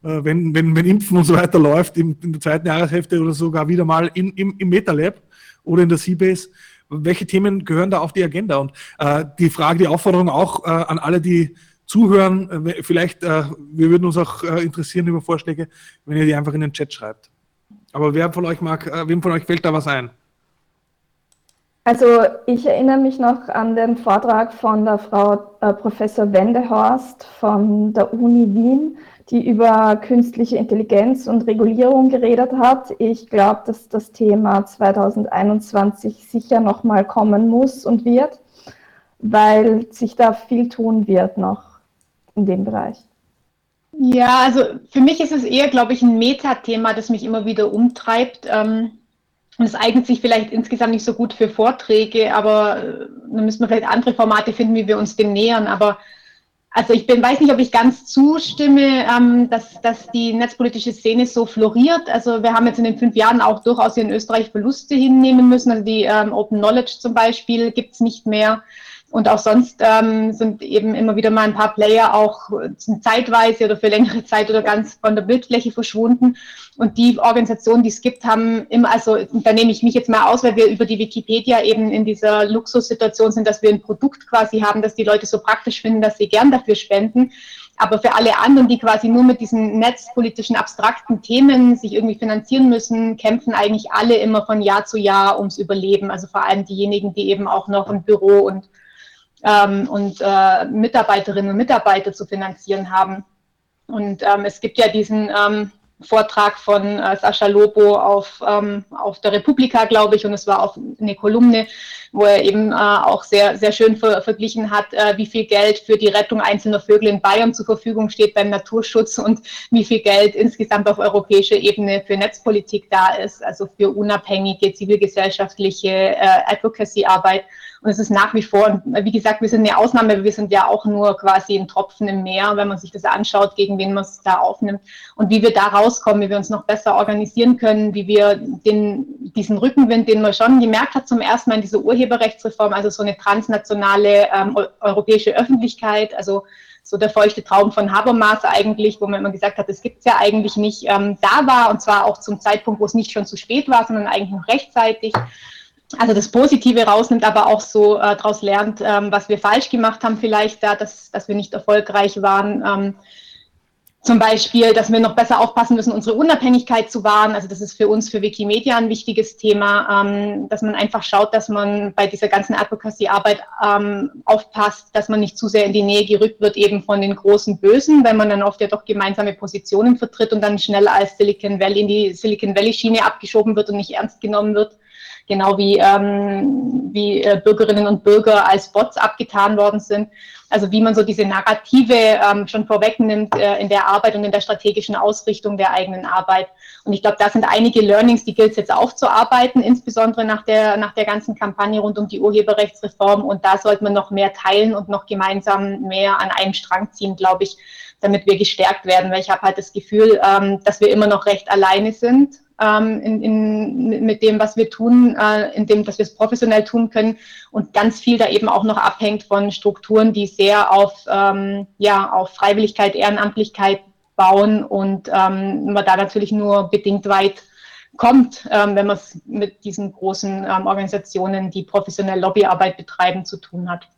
wenn, wenn, wenn Impfen und so weiter läuft, in, in der zweiten Jahreshälfte oder sogar wieder mal in, im, im MetaLab oder in der Seabase. Welche Themen gehören da auf die Agenda? Und äh, die Frage, die Aufforderung auch äh, an alle, die zuhören, äh, vielleicht, äh, wir würden uns auch äh, interessieren über Vorschläge, wenn ihr die einfach in den Chat schreibt. Aber wer von euch mag, äh, wem von euch fällt da was ein? Also ich erinnere mich noch an den Vortrag von der Frau äh, Professor Wendehorst von der Uni Wien, die über künstliche Intelligenz und Regulierung geredet hat. Ich glaube, dass das Thema 2021 sicher nochmal kommen muss und wird, weil sich da viel tun wird noch in dem Bereich. Ja, also für mich ist es eher, glaube ich, ein Metathema, das mich immer wieder umtreibt. Ähm, und es eignet sich vielleicht insgesamt nicht so gut für Vorträge, aber äh, dann müssen wir vielleicht andere Formate finden, wie wir uns dem nähern. Aber also ich bin, weiß nicht, ob ich ganz zustimme, ähm, dass, dass die netzpolitische Szene so floriert. Also wir haben jetzt in den fünf Jahren auch durchaus in Österreich Verluste hinnehmen müssen. Also die ähm, Open Knowledge zum Beispiel gibt es nicht mehr. Und auch sonst ähm, sind eben immer wieder mal ein paar Player auch zeitweise oder für längere Zeit oder ganz von der Bildfläche verschwunden. Und die Organisationen, die es gibt, haben immer, also da nehme ich mich jetzt mal aus, weil wir über die Wikipedia eben in dieser Luxussituation sind, dass wir ein Produkt quasi haben, das die Leute so praktisch finden, dass sie gern dafür spenden. Aber für alle anderen, die quasi nur mit diesen netzpolitischen abstrakten Themen sich irgendwie finanzieren müssen, kämpfen eigentlich alle immer von Jahr zu Jahr ums Überleben. Also vor allem diejenigen, die eben auch noch ein Büro und ähm, und äh, Mitarbeiterinnen und Mitarbeiter zu finanzieren haben. Und ähm, es gibt ja diesen ähm, Vortrag von äh, Sascha Lobo auf, ähm, auf der Republika, glaube ich, und es war auch eine Kolumne, wo er eben äh, auch sehr, sehr schön ver verglichen hat, äh, wie viel Geld für die Rettung einzelner Vögel in Bayern zur Verfügung steht beim Naturschutz und wie viel Geld insgesamt auf europäischer Ebene für Netzpolitik da ist, also für unabhängige zivilgesellschaftliche äh, Advocacy-Arbeit. Und es ist nach wie vor, wie gesagt, wir sind eine Ausnahme, wir sind ja auch nur quasi ein Tropfen im Meer, wenn man sich das anschaut, gegen wen man es da aufnimmt. Und wie wir da rauskommen, wie wir uns noch besser organisieren können, wie wir den, diesen Rückenwind, den man schon gemerkt hat zum ersten Mal in dieser Urheberrechtsreform, also so eine transnationale ähm, europäische Öffentlichkeit, also so der feuchte Traum von Habermas eigentlich, wo man immer gesagt hat, das gibt es ja eigentlich nicht, ähm, da war und zwar auch zum Zeitpunkt, wo es nicht schon zu spät war, sondern eigentlich noch rechtzeitig also das Positive rausnimmt, aber auch so äh, daraus lernt, ähm, was wir falsch gemacht haben, vielleicht da, dass, dass wir nicht erfolgreich waren. Ähm, zum Beispiel, dass wir noch besser aufpassen müssen, unsere Unabhängigkeit zu wahren. Also das ist für uns, für Wikimedia ein wichtiges Thema, ähm, dass man einfach schaut, dass man bei dieser ganzen Advocacy-Arbeit ähm, aufpasst, dass man nicht zu sehr in die Nähe gerückt wird eben von den großen Bösen, weil man dann oft ja doch gemeinsame Positionen vertritt und dann schnell als Silicon Valley in die Silicon Valley-Schiene abgeschoben wird und nicht ernst genommen wird genau wie, ähm, wie äh, Bürgerinnen und Bürger als Bots abgetan worden sind. Also wie man so diese Narrative ähm, schon vorwegnimmt äh, in der Arbeit und in der strategischen Ausrichtung der eigenen Arbeit. Und ich glaube, da sind einige Learnings, die gilt es jetzt aufzuarbeiten, insbesondere nach der, nach der ganzen Kampagne rund um die Urheberrechtsreform. Und da sollte man noch mehr teilen und noch gemeinsam mehr an einem Strang ziehen, glaube ich, damit wir gestärkt werden. Weil ich habe halt das Gefühl, ähm, dass wir immer noch recht alleine sind ähm, in, in, mit dem, was wir tun, äh, in dem, dass wir es professionell tun können und ganz viel da eben auch noch abhängt von Strukturen, die sehr auf, ähm, ja, auf Freiwilligkeit, Ehrenamtlichkeit bauen und ähm, man da natürlich nur bedingt weit kommt, ähm, wenn man es mit diesen großen ähm, Organisationen, die professionell Lobbyarbeit betreiben, zu tun hat.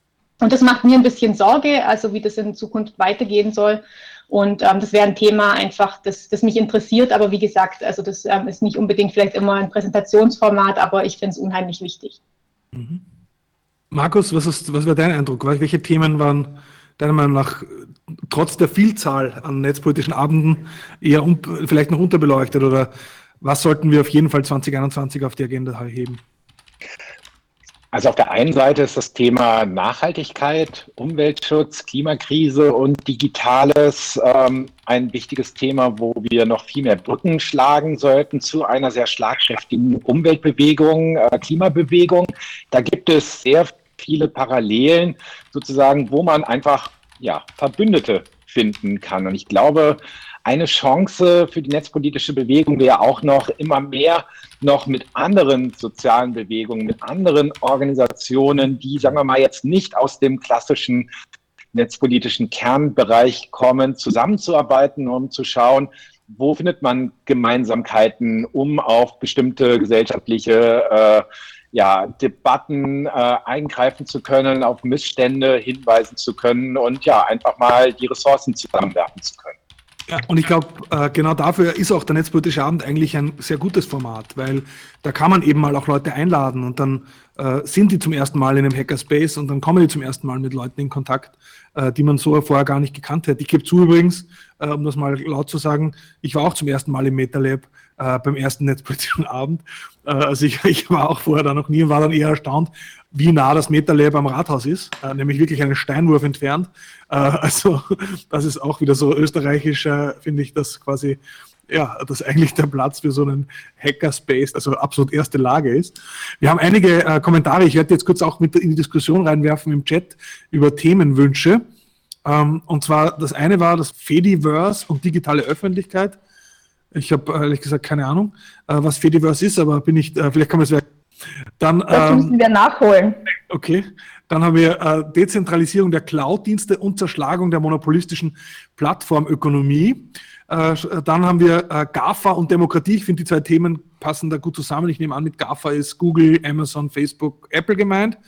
Und das macht mir ein bisschen Sorge, also wie das in Zukunft weitergehen soll. Und ähm, das wäre ein Thema einfach, das, das mich interessiert. Aber wie gesagt, also das ähm, ist nicht unbedingt vielleicht immer ein Präsentationsformat, aber ich finde es unheimlich wichtig. Mhm. Markus, was, ist, was war dein Eindruck? Welche Themen waren deiner Meinung nach trotz der Vielzahl an netzpolitischen Abenden eher vielleicht noch unterbeleuchtet? Oder was sollten wir auf jeden Fall 2021 auf die Agenda heben? Also auf der einen Seite ist das Thema Nachhaltigkeit, Umweltschutz, Klimakrise und Digitales ähm, ein wichtiges Thema, wo wir noch viel mehr Brücken schlagen sollten zu einer sehr schlagkräftigen Umweltbewegung, äh, Klimabewegung. Da gibt es sehr viele Parallelen sozusagen, wo man einfach ja, Verbündete finden kann. Und ich glaube, eine Chance für die netzpolitische Bewegung wäre auch noch immer mehr noch mit anderen sozialen Bewegungen, mit anderen Organisationen, die, sagen wir mal, jetzt nicht aus dem klassischen netzpolitischen Kernbereich kommen, zusammenzuarbeiten, um zu schauen, wo findet man Gemeinsamkeiten, um auf bestimmte gesellschaftliche äh, ja, Debatten äh, eingreifen zu können, auf Missstände hinweisen zu können und ja, einfach mal die Ressourcen zusammenwerfen zu können. Und ich glaube, äh, genau dafür ist auch der Netzpolitische Abend eigentlich ein sehr gutes Format, weil da kann man eben mal auch Leute einladen und dann äh, sind die zum ersten Mal in einem Hackerspace und dann kommen die zum ersten Mal mit Leuten in Kontakt, äh, die man so vorher gar nicht gekannt hätte. Ich gebe zu übrigens, äh, um das mal laut zu sagen, ich war auch zum ersten Mal im MetaLab äh, beim ersten netzpolitischen Abend. Äh, also ich, ich war auch vorher da noch nie und war dann eher erstaunt, wie nah das MetaLab am Rathaus ist, äh, nämlich wirklich einen Steinwurf entfernt. Äh, also das ist auch wieder so österreichisch, äh, finde ich, dass quasi ja, dass eigentlich der Platz für so einen Hackerspace, also absolut erste Lage ist. Wir haben einige äh, Kommentare, ich werde jetzt kurz auch mit in die Diskussion reinwerfen im Chat über Themenwünsche. Ähm, und zwar, das eine war das Fediverse und digitale Öffentlichkeit. Ich habe ehrlich gesagt keine Ahnung, äh, was Fediverse ist, aber bin ich, äh, vielleicht kann man es dann, das müssen ähm, wir nachholen. Okay. Dann haben wir äh, Dezentralisierung der Cloud-Dienste und Zerschlagung der monopolistischen Plattformökonomie. Äh, dann haben wir äh, GAFA und Demokratie. Ich finde, die zwei Themen passen da gut zusammen. Ich nehme an, mit GAFA ist Google, Amazon, Facebook, Apple gemeint.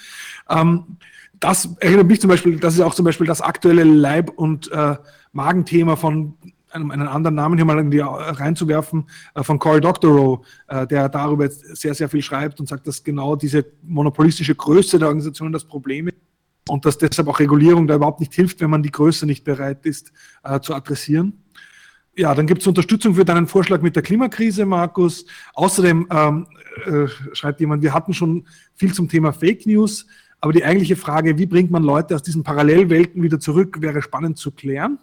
Ähm, das erinnert mich zum Beispiel, das ist auch zum Beispiel das aktuelle Leib- und äh, Magenthema von einen anderen Namen hier mal in die, äh, reinzuwerfen, äh, von Cory Doctorow, äh, der darüber sehr, sehr viel schreibt und sagt, dass genau diese monopolistische Größe der Organisation das Problem ist und dass deshalb auch Regulierung da überhaupt nicht hilft, wenn man die Größe nicht bereit ist zu adressieren. Ja, dann gibt es Unterstützung für deinen Vorschlag mit der Klimakrise, Markus. Außerdem ähm, äh, schreibt jemand, wir hatten schon viel zum Thema Fake News, aber die eigentliche Frage, wie bringt man Leute aus diesen Parallelwelten wieder zurück, wäre spannend zu klären.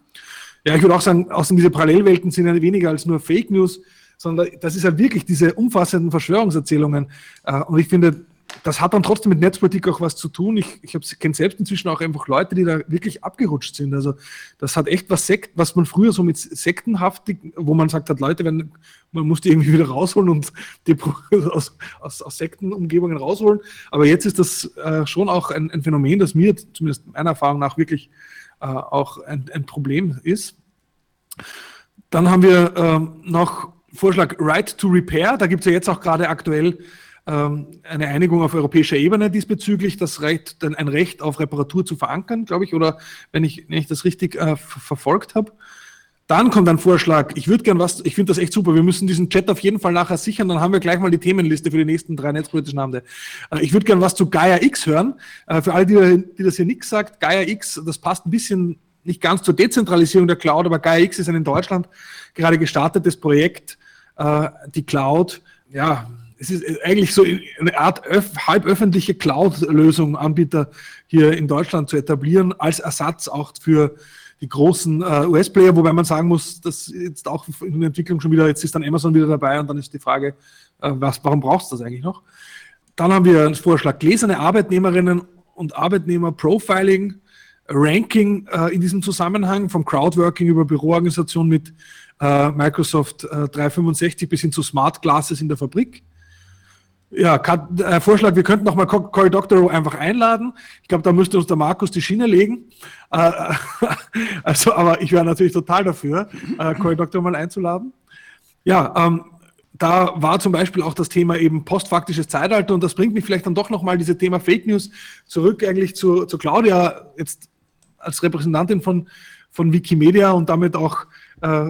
Ja, ich würde auch sagen, außerdem diese Parallelwelten sind ja weniger als nur Fake News, sondern das ist halt wirklich diese umfassenden Verschwörungserzählungen. Äh, und ich finde, das hat dann trotzdem mit Netzpolitik auch was zu tun. Ich, ich kenne selbst inzwischen auch einfach Leute, die da wirklich abgerutscht sind. Also das hat echt was Sekt, was man früher so mit sektenhaftig, wo man sagt hat, Leute, wenn, man muss die irgendwie wieder rausholen und die aus, aus, aus Sektenumgebungen rausholen. Aber jetzt ist das äh, schon auch ein, ein Phänomen, das mir zumindest meiner Erfahrung nach wirklich äh, auch ein, ein, Problem ist. Dann haben wir ähm, noch Vorschlag Right to Repair. Da gibt es ja jetzt auch gerade aktuell ähm, eine Einigung auf europäischer Ebene diesbezüglich, das Recht, ein Recht auf Reparatur zu verankern, glaube ich, oder wenn ich, wenn ich das richtig äh, verfolgt habe. Dann kommt ein Vorschlag. Ich würde gern was, ich finde das echt super. Wir müssen diesen Chat auf jeden Fall nachher sichern. Dann haben wir gleich mal die Themenliste für die nächsten drei netzpolitischen Abende. Äh, ich würde gern was zu Gaia X hören. Äh, für alle, die, die das hier nichts sagt, Gaia X, das passt ein bisschen nicht ganz zur Dezentralisierung der Cloud, aber Gaia X ist ein in Deutschland gerade gestartetes Projekt, äh, die Cloud, ja, es ist eigentlich so eine Art öf halb öffentliche Cloud-Lösung, Anbieter hier in Deutschland zu etablieren, als Ersatz auch für die großen äh, US-Player, wobei man sagen muss, dass jetzt auch in der Entwicklung schon wieder, jetzt ist dann Amazon wieder dabei und dann ist die Frage, äh, was, warum brauchst du das eigentlich noch? Dann haben wir einen Vorschlag, gläserne Arbeitnehmerinnen und Arbeitnehmer Profiling, Ranking äh, in diesem Zusammenhang, vom Crowdworking über Büroorganisation mit äh, Microsoft 365 äh, bis hin zu Smart Glasses in der Fabrik. Ja, äh, Vorschlag, wir könnten nochmal Cory Doctorow einfach einladen. Ich glaube, da müsste uns der Markus die Schiene legen. Äh, also, aber ich wäre natürlich total dafür, äh, Cory Doctorow mal einzuladen. Ja, ähm, da war zum Beispiel auch das Thema eben postfaktisches Zeitalter und das bringt mich vielleicht dann doch nochmal dieses Thema Fake News zurück eigentlich zu, zu Claudia, jetzt als Repräsentantin von, von Wikimedia und damit auch äh,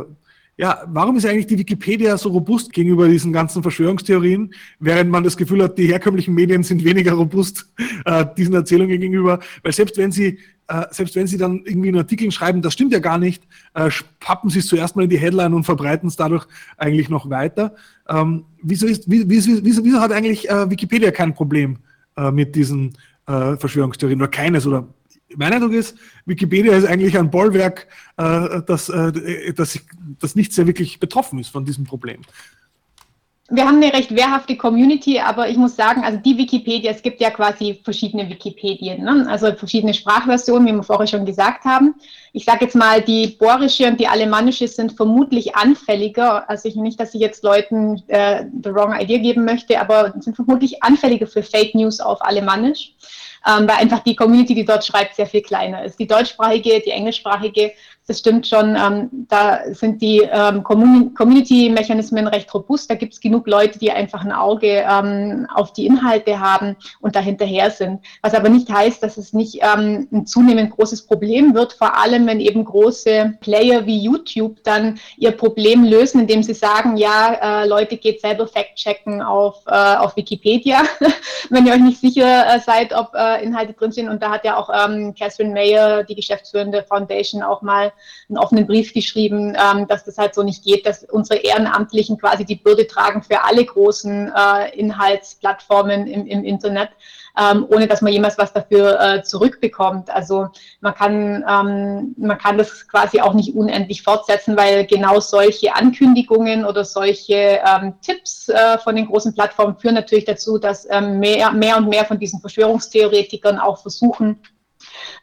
ja, warum ist eigentlich die Wikipedia so robust gegenüber diesen ganzen Verschwörungstheorien, während man das Gefühl hat, die herkömmlichen Medien sind weniger robust äh, diesen Erzählungen gegenüber? Weil selbst wenn sie, äh, selbst wenn sie dann irgendwie in Artikeln schreiben, das stimmt ja gar nicht, äh, pappen sie es zuerst mal in die Headline und verbreiten es dadurch eigentlich noch weiter. Ähm, wieso, ist, wieso, wieso, wieso hat eigentlich äh, Wikipedia kein Problem äh, mit diesen äh, Verschwörungstheorien oder keines oder mein Eindruck ist, Wikipedia ist eigentlich ein Bollwerk, äh, das, äh, das, das nicht sehr wirklich betroffen ist von diesem Problem. Wir haben eine recht wehrhafte Community, aber ich muss sagen, also die Wikipedia, es gibt ja quasi verschiedene Wikipedien, ne? also verschiedene Sprachversionen, wie wir vorher schon gesagt haben. Ich sage jetzt mal, die borische und die alemannische sind vermutlich anfälliger. Also ich, nicht, dass ich jetzt Leuten äh, the wrong idea geben möchte, aber sind vermutlich anfälliger für Fake News auf Alemannisch ähm, weil einfach die Community, die dort schreibt, sehr viel kleiner ist. Die deutschsprachige, die englischsprachige das stimmt schon, ähm, da sind die ähm, Community-Mechanismen recht robust. Da gibt es genug Leute, die einfach ein Auge ähm, auf die Inhalte haben und dahinterher sind. Was aber nicht heißt, dass es nicht ähm, ein zunehmend großes Problem wird, vor allem wenn eben große Player wie YouTube dann ihr Problem lösen, indem sie sagen, ja, äh, Leute, geht selber Fact-checken auf, äh, auf Wikipedia, wenn ihr euch nicht sicher äh, seid, ob äh, Inhalte drin sind. Und da hat ja auch ähm, Catherine Mayer, die geschäftsführende Foundation, auch mal einen offenen Brief geschrieben, ähm, dass das halt so nicht geht, dass unsere Ehrenamtlichen quasi die Bürde tragen für alle großen äh, Inhaltsplattformen im, im Internet. Ähm, ohne dass man jemals was dafür äh, zurückbekommt. Also man kann, ähm, man kann das quasi auch nicht unendlich fortsetzen, weil genau solche Ankündigungen oder solche ähm, Tipps äh, von den großen Plattformen führen natürlich dazu, dass ähm, mehr, mehr und mehr von diesen Verschwörungstheoretikern auch versuchen,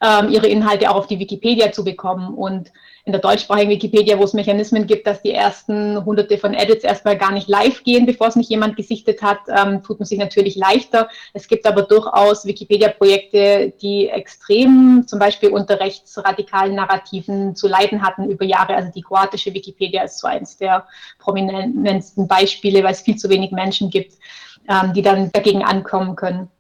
ähm, ihre Inhalte auch auf die Wikipedia zu bekommen. Und in der deutschsprachigen Wikipedia, wo es Mechanismen gibt, dass die ersten hunderte von Edits erstmal gar nicht live gehen, bevor es nicht jemand gesichtet hat, ähm, tut man sich natürlich leichter. Es gibt aber durchaus Wikipedia-Projekte, die extrem zum Beispiel unter rechtsradikalen Narrativen zu leiden hatten über Jahre. Also die kroatische Wikipedia ist so eins der prominentesten Beispiele, weil es viel zu wenig Menschen gibt, ähm, die dann dagegen ankommen können.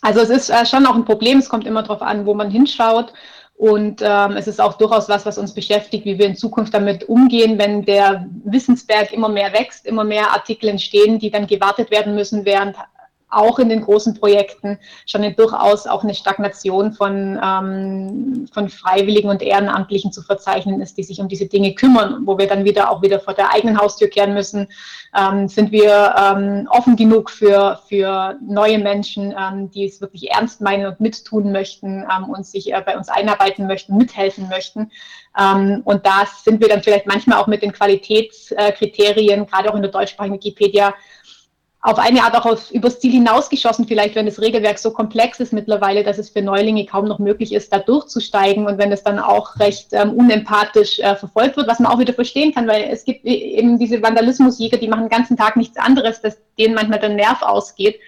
Also es ist äh, schon auch ein Problem. Es kommt immer darauf an, wo man hinschaut. Und ähm, es ist auch durchaus was, was uns beschäftigt, wie wir in Zukunft damit umgehen, wenn der Wissensberg immer mehr wächst, immer mehr Artikel entstehen, die dann gewartet werden müssen, während auch in den großen Projekten schon eine, durchaus auch eine Stagnation von, ähm, von Freiwilligen und Ehrenamtlichen zu verzeichnen ist, die sich um diese Dinge kümmern, wo wir dann wieder auch wieder vor der eigenen Haustür kehren müssen. Ähm, sind wir ähm, offen genug für, für neue Menschen, ähm, die es wirklich ernst meinen und mittun möchten ähm, und sich äh, bei uns einarbeiten möchten, mithelfen möchten. Ähm, und da sind wir dann vielleicht manchmal auch mit den Qualitätskriterien, gerade auch in der deutschsprachigen Wikipedia, auf eine Art auch aus, übers Ziel hinausgeschossen, vielleicht wenn das Regelwerk so komplex ist mittlerweile, dass es für Neulinge kaum noch möglich ist, da durchzusteigen und wenn es dann auch recht ähm, unempathisch äh, verfolgt wird, was man auch wieder verstehen kann, weil es gibt eben diese Vandalismusjäger, die machen den ganzen Tag nichts anderes, dass denen manchmal der Nerv ausgeht,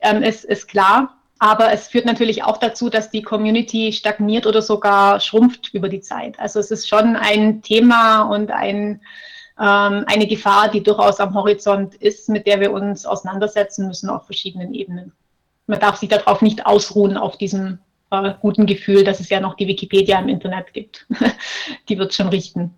ähm, ist, ist klar. Aber es führt natürlich auch dazu, dass die Community stagniert oder sogar schrumpft über die Zeit. Also es ist schon ein Thema und ein ähm, eine Gefahr, die durchaus am Horizont ist, mit der wir uns auseinandersetzen müssen auf verschiedenen Ebenen. Man darf sich darauf nicht ausruhen, auf diesem äh, guten Gefühl, dass es ja noch die Wikipedia im Internet gibt. die wird schon richten.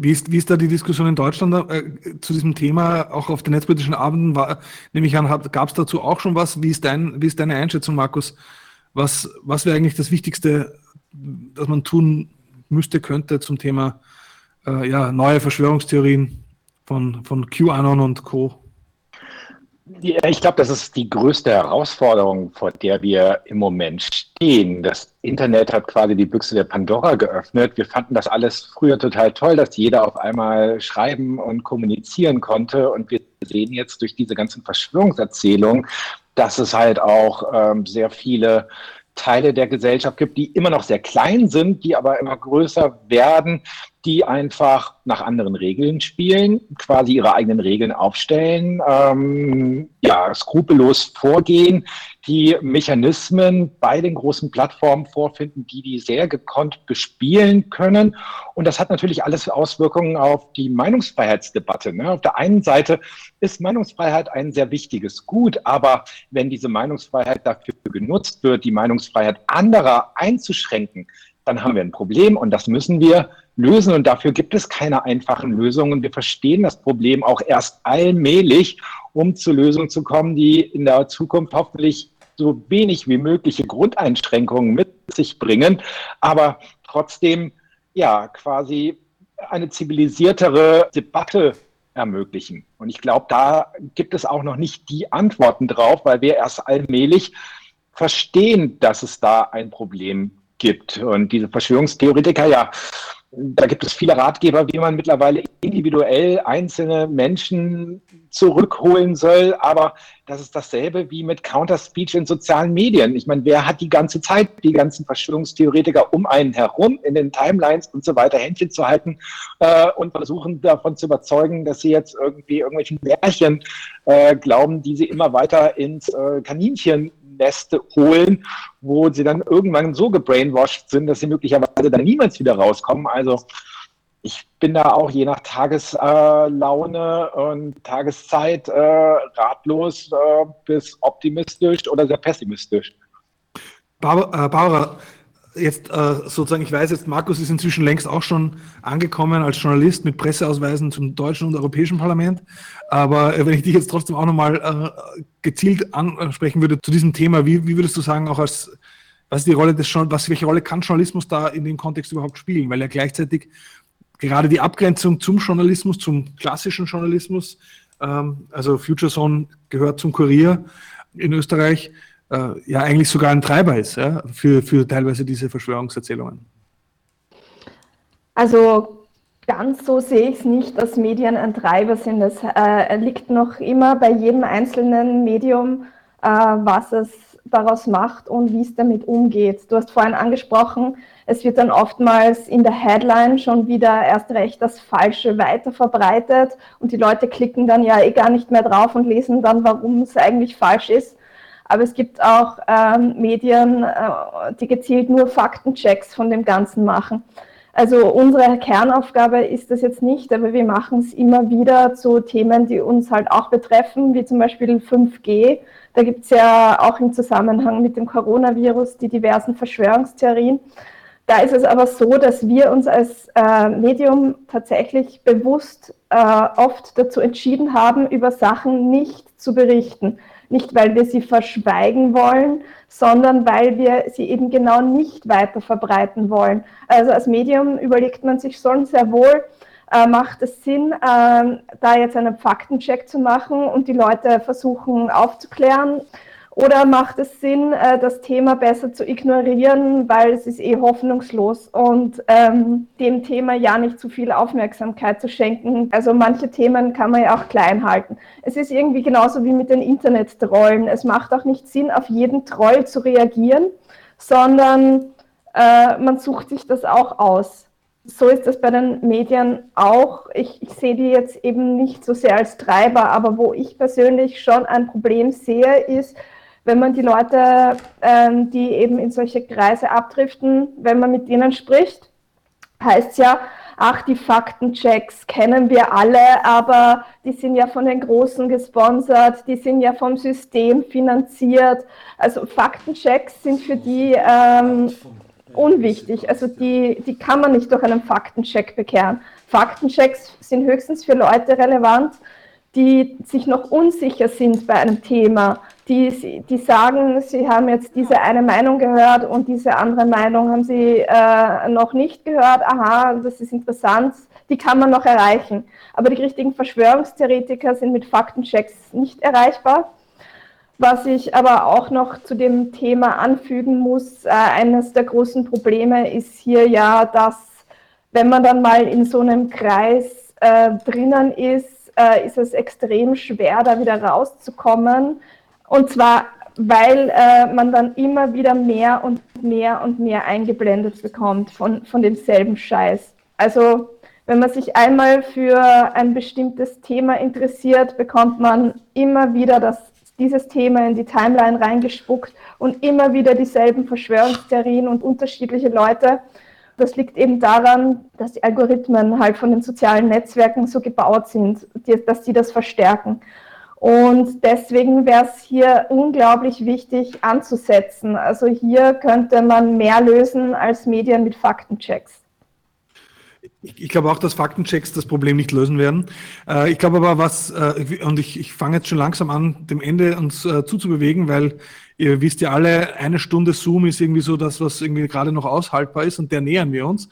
Wie ist, wie ist da die Diskussion in Deutschland äh, zu diesem Thema, auch auf den netzpolitischen Abenden? War, nehme ich an, gab es dazu auch schon was? Wie ist, dein, wie ist deine Einschätzung, Markus? Was, was wäre eigentlich das Wichtigste, das man tun müsste, könnte zum Thema äh, ja, neue Verschwörungstheorien von, von QAnon und Co. Ich glaube, das ist die größte Herausforderung, vor der wir im Moment stehen. Das Internet hat quasi die Büchse der Pandora geöffnet. Wir fanden das alles früher total toll, dass jeder auf einmal schreiben und kommunizieren konnte. Und wir sehen jetzt durch diese ganzen Verschwörungserzählungen, dass es halt auch ähm, sehr viele Teile der Gesellschaft gibt, die immer noch sehr klein sind, die aber immer größer werden, die einfach nach anderen Regeln spielen, quasi ihre eigenen Regeln aufstellen, ähm, ja, skrupellos vorgehen, die Mechanismen bei den großen Plattformen vorfinden, die die sehr gekonnt bespielen können. Und das hat natürlich alles Auswirkungen auf die Meinungsfreiheitsdebatte. Ne? Auf der einen Seite ist Meinungsfreiheit ein sehr wichtiges Gut, aber wenn diese Meinungsfreiheit dafür genutzt wird, die Meinungsfreiheit anderer einzuschränken, dann haben wir ein Problem und das müssen wir lösen. Und dafür gibt es keine einfachen Lösungen. Wir verstehen das Problem auch erst allmählich, um zu Lösungen zu kommen, die in der Zukunft hoffentlich so wenig wie mögliche Grundeinschränkungen mit sich bringen, aber trotzdem ja quasi eine zivilisiertere Debatte ermöglichen. Und ich glaube, da gibt es auch noch nicht die Antworten drauf, weil wir erst allmählich verstehen, dass es da ein Problem gibt. Und diese Verschwörungstheoretiker ja da gibt es viele Ratgeber, wie man mittlerweile individuell einzelne Menschen zurückholen soll. Aber das ist dasselbe wie mit Counterspeech in sozialen Medien. Ich meine, wer hat die ganze Zeit die ganzen Verschwörungstheoretiker um einen herum in den Timelines und so weiter Händchen zu halten äh, und versuchen davon zu überzeugen, dass sie jetzt irgendwie irgendwelchen Märchen äh, glauben, die sie immer weiter ins äh, Kaninchen Neste holen, wo sie dann irgendwann so gebrainwashed sind, dass sie möglicherweise dann niemals wieder rauskommen. Also ich bin da auch je nach Tageslaune äh, und Tageszeit äh, ratlos äh, bis optimistisch oder sehr pessimistisch. Barbara, Barbara jetzt äh, sozusagen, ich weiß jetzt, Markus ist inzwischen längst auch schon angekommen als Journalist mit Presseausweisen zum deutschen und europäischen Parlament. Aber äh, wenn ich dich jetzt trotzdem auch nochmal äh, gezielt ansprechen würde zu diesem Thema, wie, wie würdest du sagen, auch als was ist die Rolle des was, welche Rolle kann Journalismus da in dem Kontext überhaupt spielen? Weil ja gleichzeitig gerade die Abgrenzung zum Journalismus, zum klassischen Journalismus, ähm, also Future Zone gehört zum Kurier in Österreich, äh, ja eigentlich sogar ein Treiber ist ja, für, für teilweise diese Verschwörungserzählungen. Also ganz so sehe ich es nicht, dass Medien ein Treiber sind. Es äh, liegt noch immer bei jedem einzelnen Medium, äh, was es daraus macht und wie es damit umgeht. Du hast vorhin angesprochen, es wird dann oftmals in der Headline schon wieder erst recht das Falsche weiter verbreitet und die Leute klicken dann ja eh gar nicht mehr drauf und lesen dann, warum es eigentlich falsch ist. Aber es gibt auch ähm, Medien, äh, die gezielt nur Faktenchecks von dem Ganzen machen. Also unsere Kernaufgabe ist das jetzt nicht, aber wir machen es immer wieder zu Themen, die uns halt auch betreffen, wie zum Beispiel 5G. Da gibt es ja auch im Zusammenhang mit dem Coronavirus die diversen Verschwörungstheorien. Da ist es aber so, dass wir uns als äh, Medium tatsächlich bewusst äh, oft dazu entschieden haben, über Sachen nicht zu berichten. Nicht, weil wir sie verschweigen wollen, sondern weil wir sie eben genau nicht weiter verbreiten wollen. Also als Medium überlegt man sich schon sehr wohl, äh, macht es Sinn, äh, da jetzt einen Faktencheck zu machen und die Leute versuchen aufzuklären oder macht es Sinn, äh, das Thema besser zu ignorieren, weil es ist eh hoffnungslos und ähm, dem Thema ja nicht zu viel Aufmerksamkeit zu schenken. Also manche Themen kann man ja auch klein halten. Es ist irgendwie genauso wie mit den Internet-Trollen. Es macht auch nicht Sinn, auf jeden Troll zu reagieren, sondern äh, man sucht sich das auch aus. So ist das bei den Medien auch. Ich, ich sehe die jetzt eben nicht so sehr als Treiber, aber wo ich persönlich schon ein Problem sehe, ist, wenn man die Leute, ähm, die eben in solche Kreise abdriften, wenn man mit denen spricht, heißt ja, ach, die Faktenchecks kennen wir alle, aber die sind ja von den Großen gesponsert, die sind ja vom System finanziert. Also Faktenchecks sind für die ähm, unwichtig. Also die, die kann man nicht durch einen Faktencheck bekehren. Faktenchecks sind höchstens für Leute relevant, die sich noch unsicher sind bei einem Thema, die, die sagen, sie haben jetzt diese eine Meinung gehört und diese andere Meinung haben sie äh, noch nicht gehört. Aha, das ist interessant, die kann man noch erreichen. Aber die richtigen Verschwörungstheoretiker sind mit Faktenchecks nicht erreichbar. Was ich aber auch noch zu dem Thema anfügen muss, äh, eines der großen Probleme ist hier ja, dass wenn man dann mal in so einem Kreis äh, drinnen ist, äh, ist es extrem schwer, da wieder rauszukommen und zwar, weil äh, man dann immer wieder mehr und mehr und mehr eingeblendet bekommt von, von demselben Scheiß. Also wenn man sich einmal für ein bestimmtes Thema interessiert, bekommt man immer wieder das, dieses Thema in die Timeline reingespuckt und immer wieder dieselben Verschwörungstheorien und unterschiedliche Leute. Das liegt eben daran, dass die Algorithmen halt von den sozialen Netzwerken so gebaut sind, dass sie das verstärken. Und deswegen wäre es hier unglaublich wichtig anzusetzen. Also hier könnte man mehr lösen als Medien mit Faktenchecks. Ich, glaube auch, dass Faktenchecks das Problem nicht lösen werden. Äh, ich glaube aber, was, äh, und ich, ich fange jetzt schon langsam an, dem Ende uns äh, zuzubewegen, weil ihr wisst ja alle, eine Stunde Zoom ist irgendwie so das, was irgendwie gerade noch aushaltbar ist und der nähern wir uns.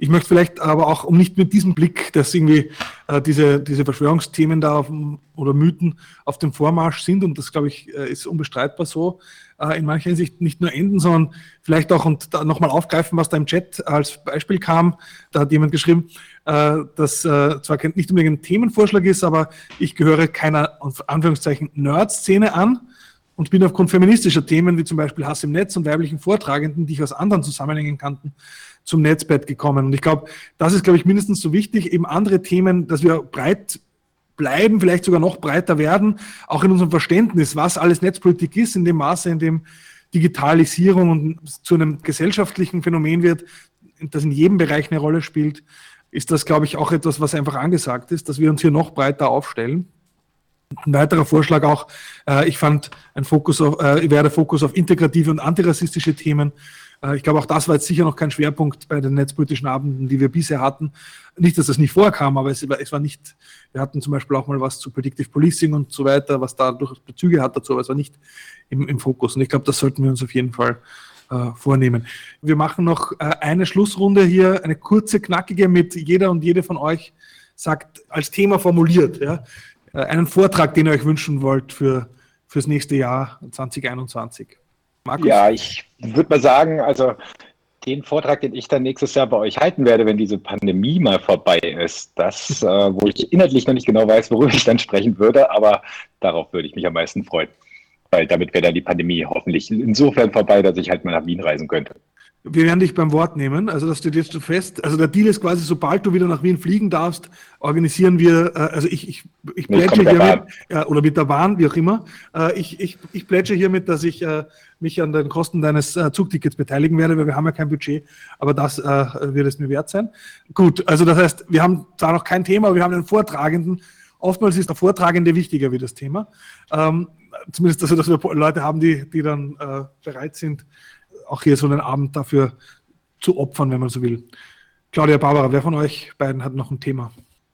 Ich möchte vielleicht aber auch, um nicht mit diesem Blick, dass irgendwie äh, diese, diese Verschwörungsthemen da auf, oder Mythen auf dem Vormarsch sind, und das, glaube ich, äh, ist unbestreitbar so, äh, in mancher Hinsicht nicht nur enden, sondern vielleicht auch und da nochmal aufgreifen, was da im Chat als Beispiel kam. Da hat jemand geschrieben, äh, dass äh, zwar nicht unbedingt ein Themenvorschlag ist, aber ich gehöre keiner, Anführungszeichen, Nerd-Szene an und bin aufgrund feministischer Themen wie zum Beispiel Hass im Netz und weiblichen Vortragenden, die ich aus anderen Zusammenhängen kannten, zum Netzbett gekommen. Und ich glaube, das ist, glaube ich, mindestens so wichtig, eben andere Themen, dass wir breit bleiben, vielleicht sogar noch breiter werden, auch in unserem Verständnis, was alles Netzpolitik ist, in dem Maße, in dem Digitalisierung zu einem gesellschaftlichen Phänomen wird, das in jedem Bereich eine Rolle spielt, ist das, glaube ich, auch etwas, was einfach angesagt ist, dass wir uns hier noch breiter aufstellen. Ein weiterer Vorschlag auch, äh, ich fand ein Fokus auf, äh, wäre der Fokus auf integrative und antirassistische Themen ich glaube, auch das war jetzt sicher noch kein Schwerpunkt bei den netzpolitischen Abenden, die wir bisher hatten. Nicht, dass das nicht vorkam, aber es war, es war nicht, wir hatten zum Beispiel auch mal was zu Predictive Policing und so weiter, was da durchaus Bezüge hat dazu, aber es war nicht im, im Fokus. Und ich glaube, das sollten wir uns auf jeden Fall äh, vornehmen. Wir machen noch äh, eine Schlussrunde hier, eine kurze, knackige mit jeder und jede von euch sagt, als Thema formuliert, ja, äh, einen Vortrag, den ihr euch wünschen wollt für fürs nächste Jahr 2021. Markus? Ja, ich würde mal sagen, also den Vortrag, den ich dann nächstes Jahr bei euch halten werde, wenn diese Pandemie mal vorbei ist, das, äh, wo ich inhaltlich noch nicht genau weiß, worüber ich dann sprechen würde, aber darauf würde ich mich am meisten freuen. weil damit wäre dann die Pandemie hoffentlich insofern vorbei, dass ich halt mal nach Wien reisen könnte. Wir werden dich beim Wort nehmen. Also das steht jetzt schon fest. Also der Deal ist quasi, sobald du wieder nach Wien fliegen darfst, organisieren wir, äh, also ich, ich, ich plätsche hiermit, äh, oder mit der Bahn, wie auch immer, äh, ich, ich, ich plätsche hiermit, dass ich mich an den Kosten deines Zugtickets beteiligen werde, weil wir haben ja kein Budget, aber das wird es mir wert sein. Gut, also das heißt, wir haben zwar noch kein Thema, aber wir haben einen Vortragenden. Oftmals ist der Vortragende wichtiger wie das Thema. Ähm, zumindest, also, dass wir Leute haben, die, die dann bereit sind, auch hier so einen Abend dafür zu opfern, wenn man so will. Claudia, Barbara, wer von euch beiden hat noch ein Thema?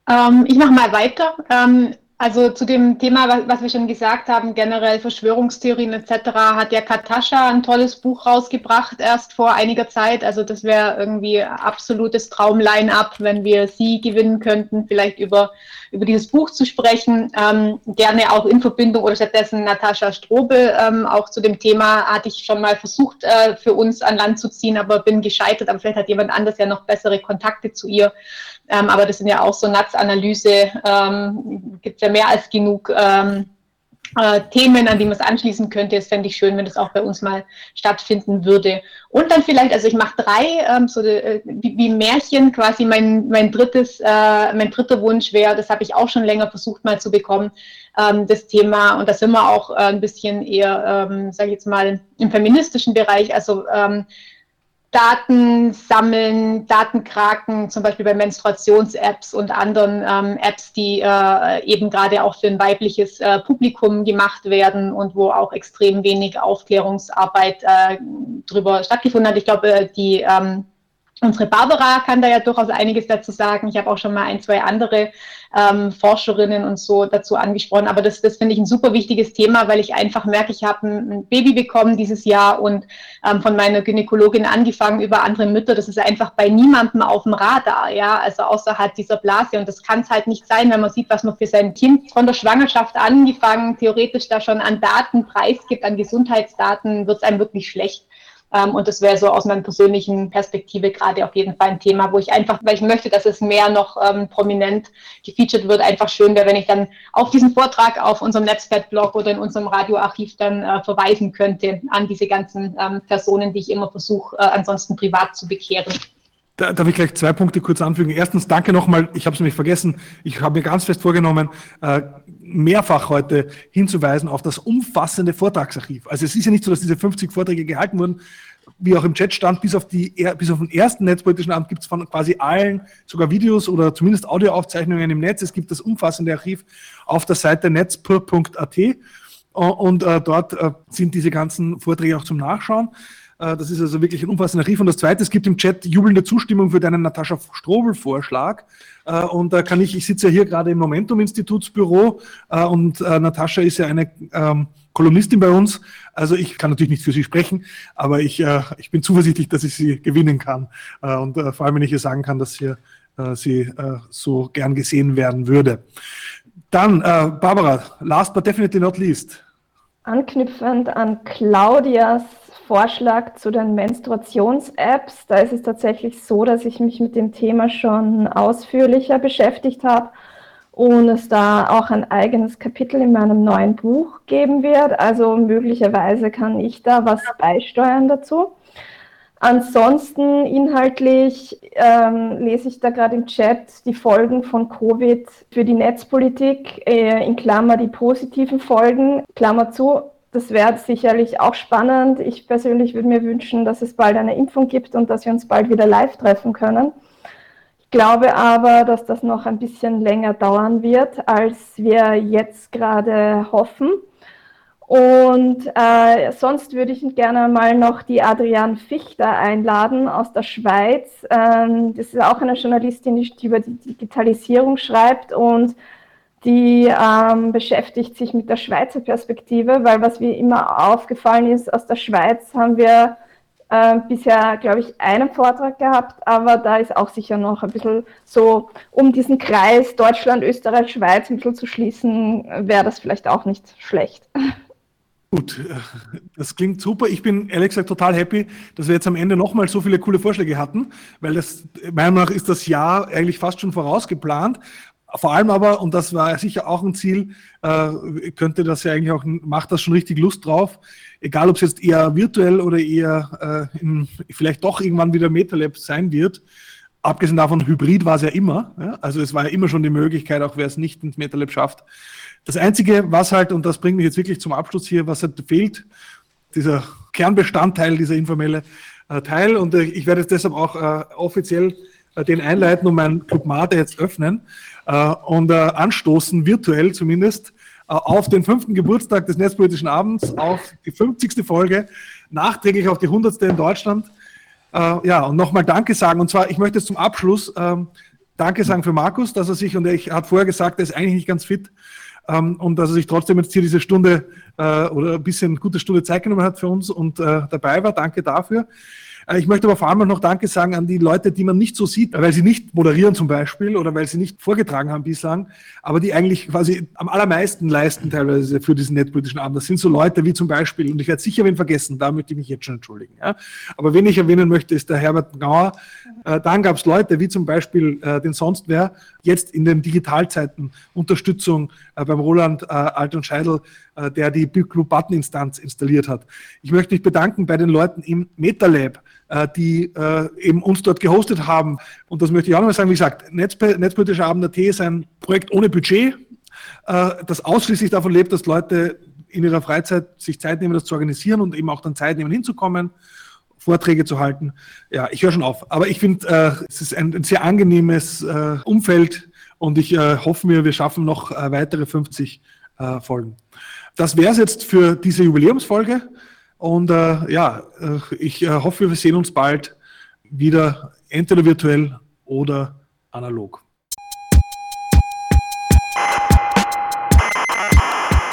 Ähm, ich mache mal weiter. Ähm, also zu dem Thema, was wir schon gesagt haben, generell Verschwörungstheorien etc., hat ja Katascha ein tolles Buch rausgebracht, erst vor einiger Zeit. Also das wäre irgendwie absolutes Traumline-up, wenn wir sie gewinnen könnten, vielleicht über, über dieses Buch zu sprechen. Ähm, gerne auch in Verbindung oder stattdessen Natascha Strobel. Ähm, auch zu dem Thema hatte ich schon mal versucht, äh, für uns an Land zu ziehen, aber bin gescheitert. Aber vielleicht hat jemand anders ja noch bessere Kontakte zu ihr. Ähm, aber das sind ja auch so NATS-Analyse, ähm, gibt ja mehr als genug ähm, äh, Themen, an die man es anschließen könnte. Es fände ich schön, wenn das auch bei uns mal stattfinden würde. Und dann vielleicht, also ich mache drei, ähm, so äh, wie, wie, Märchen, quasi mein, mein drittes, äh, mein dritter Wunsch wäre, das habe ich auch schon länger versucht mal zu bekommen, ähm, das Thema, und da sind wir auch äh, ein bisschen eher, ähm, sage ich jetzt mal, im feministischen Bereich, also ähm, Daten sammeln, Datenkraken, zum Beispiel bei Menstruations-Apps und anderen ähm, Apps, die äh, eben gerade auch für ein weibliches äh, Publikum gemacht werden und wo auch extrem wenig Aufklärungsarbeit äh, drüber stattgefunden hat. Ich glaube, die ähm, Unsere Barbara kann da ja durchaus einiges dazu sagen. Ich habe auch schon mal ein, zwei andere ähm, Forscherinnen und so dazu angesprochen. Aber das, das finde ich ein super wichtiges Thema, weil ich einfach merke, ich habe ein, ein, Baby bekommen dieses Jahr und ähm, von meiner Gynäkologin angefangen über andere Mütter. Das ist einfach bei niemandem auf dem Radar, ja, also außerhalb dieser Blase. Und das kann es halt nicht sein, wenn man sieht, was man für sein Kind von der Schwangerschaft angefangen theoretisch da schon an Daten preisgibt, an Gesundheitsdaten, wird es einem wirklich schlecht. Ähm, und das wäre so aus meiner persönlichen Perspektive gerade auf jeden Fall ein Thema, wo ich einfach, weil ich möchte, dass es mehr noch ähm, prominent gefeatured wird, einfach schön wäre, wenn ich dann auf diesen Vortrag auf unserem Netzwerkblog oder in unserem Radioarchiv dann äh, verweisen könnte an diese ganzen ähm, Personen, die ich immer versuche, äh, ansonsten privat zu bekehren. Da darf ich gleich zwei Punkte kurz anfügen. Erstens, danke nochmal, ich habe es nämlich vergessen, ich habe mir ganz fest vorgenommen, äh, mehrfach heute hinzuweisen auf das umfassende Vortragsarchiv. Also es ist ja nicht so, dass diese 50 Vorträge gehalten wurden, wie auch im Chat stand, bis auf, die, bis auf den ersten netzpolitischen Amt gibt es von quasi allen sogar Videos oder zumindest Audioaufzeichnungen im Netz. Es gibt das umfassende Archiv auf der Seite netzpur.at und äh, dort äh, sind diese ganzen Vorträge auch zum Nachschauen. Äh, das ist also wirklich ein umfassender Brief. Und das Zweite, es gibt im Chat jubelnde Zustimmung für deinen Natascha Strobel-Vorschlag. Äh, und da kann ich, ich sitze ja hier gerade im Momentum-Institutsbüro äh, und Natascha ist ja eine ähm, Kolumnistin bei uns. Also ich kann natürlich nicht für sie sprechen, aber ich, ich bin zuversichtlich, dass ich sie gewinnen kann. Und vor allem, wenn ich ihr sagen kann, dass hier, sie so gern gesehen werden würde. Dann, Barbara, last but definitely not least. Anknüpfend an Claudias Vorschlag zu den Menstruations-Apps. Da ist es tatsächlich so, dass ich mich mit dem Thema schon ausführlicher beschäftigt habe und es da auch ein eigenes Kapitel in meinem neuen Buch geben wird. Also möglicherweise kann ich da was beisteuern dazu. Ansonsten inhaltlich ähm, lese ich da gerade im Chat die Folgen von Covid für die Netzpolitik, äh, in Klammer die positiven Folgen, Klammer zu, das wäre sicherlich auch spannend. Ich persönlich würde mir wünschen, dass es bald eine Impfung gibt und dass wir uns bald wieder live treffen können. Ich glaube aber, dass das noch ein bisschen länger dauern wird, als wir jetzt gerade hoffen. Und äh, sonst würde ich gerne mal noch die Adrian Fichter einladen aus der Schweiz. Ähm, das ist auch eine Journalistin, die über die Digitalisierung schreibt und die ähm, beschäftigt sich mit der Schweizer Perspektive, weil was mir immer aufgefallen ist, aus der Schweiz haben wir äh, bisher, glaube ich, einen Vortrag gehabt, aber da ist auch sicher noch ein bisschen so, um diesen Kreis Deutschland, Österreich, Schweiz ein bisschen zu schließen, wäre das vielleicht auch nicht schlecht. Gut, das klingt super. Ich bin ehrlich gesagt total happy, dass wir jetzt am Ende nochmal so viele coole Vorschläge hatten, weil das, meiner Meinung nach ist das Jahr eigentlich fast schon vorausgeplant vor allem aber, und das war sicher auch ein Ziel, äh, könnte das ja eigentlich auch, macht das schon richtig Lust drauf, egal ob es jetzt eher virtuell oder eher äh, in, vielleicht doch irgendwann wieder MetaLab sein wird. Abgesehen davon, Hybrid war es ja immer. Ja? Also es war ja immer schon die Möglichkeit, auch wer es nicht ins MetaLab schafft. Das Einzige, was halt, und das bringt mich jetzt wirklich zum Abschluss hier, was halt fehlt, dieser Kernbestandteil, dieser informelle äh, Teil. Und äh, ich werde jetzt deshalb auch äh, offiziell äh, den einleiten und meinen Club Mate jetzt öffnen und äh, anstoßen, virtuell zumindest, auf den fünften Geburtstag des Netzpolitischen Abends, auf die 50. Folge, nachträglich auf die 100. in Deutschland. ja, und nochmal Danke sagen. Und zwar, ich möchte jetzt zum Abschluss ähm, Danke sagen für Markus, dass er sich, und er hat vorher gesagt, er ist eigentlich nicht ganz fit, ähm, und dass er sich trotzdem jetzt hier diese Stunde äh, oder ein bisschen gute Stunde Zeit genommen hat für uns und äh, dabei war. Danke dafür. Äh, ich möchte aber vor allem noch Danke sagen an die Leute, die man nicht so sieht, weil sie nicht moderieren zum Beispiel oder weil sie nicht vorgetragen haben bislang, aber die eigentlich quasi am allermeisten leisten teilweise für diesen netzpolitischen Abend. Das sind so Leute wie zum Beispiel, und ich werde sicher wen vergessen, da möchte ich mich jetzt schon entschuldigen. Ja. Aber wen ich erwähnen möchte, ist der Herbert Gauer. Äh, dann gab es Leute wie zum Beispiel äh, den Sonstwer, jetzt in den Digitalzeiten Unterstützung beim Roland Alt und Scheidel, der die Blue Button Instanz installiert hat. Ich möchte mich bedanken bei den Leuten im MetaLab, die äh, eben uns dort gehostet haben. Und das möchte ich auch nochmal sagen, wie gesagt, Netz, Netzpolitischer Abend.at ist ein Projekt ohne Budget, äh, das ausschließlich davon lebt, dass Leute in ihrer Freizeit sich Zeit nehmen, das zu organisieren und eben auch dann Zeit nehmen, hinzukommen. Vorträge zu halten. Ja, ich höre schon auf. Aber ich finde, äh, es ist ein, sehr angenehmes äh, Umfeld und ich äh, hoffe mir, wir schaffen noch äh, weitere 50 äh, Folgen. Das wäre es jetzt für diese Jubiläumsfolge. Und äh, ja, äh, ich äh, hoffe, wir sehen uns bald wieder, entweder virtuell oder analog.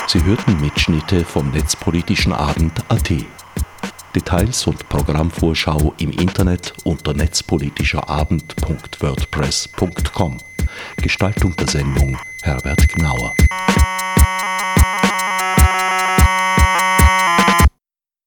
Sie hörten Mitschnitte vom Netzpolitischen Abend AT. Details und Programmvorschau im Internet unter netzpolitischerabend.wordpress.com. Gestaltung der Sendung Herbert Gnauer.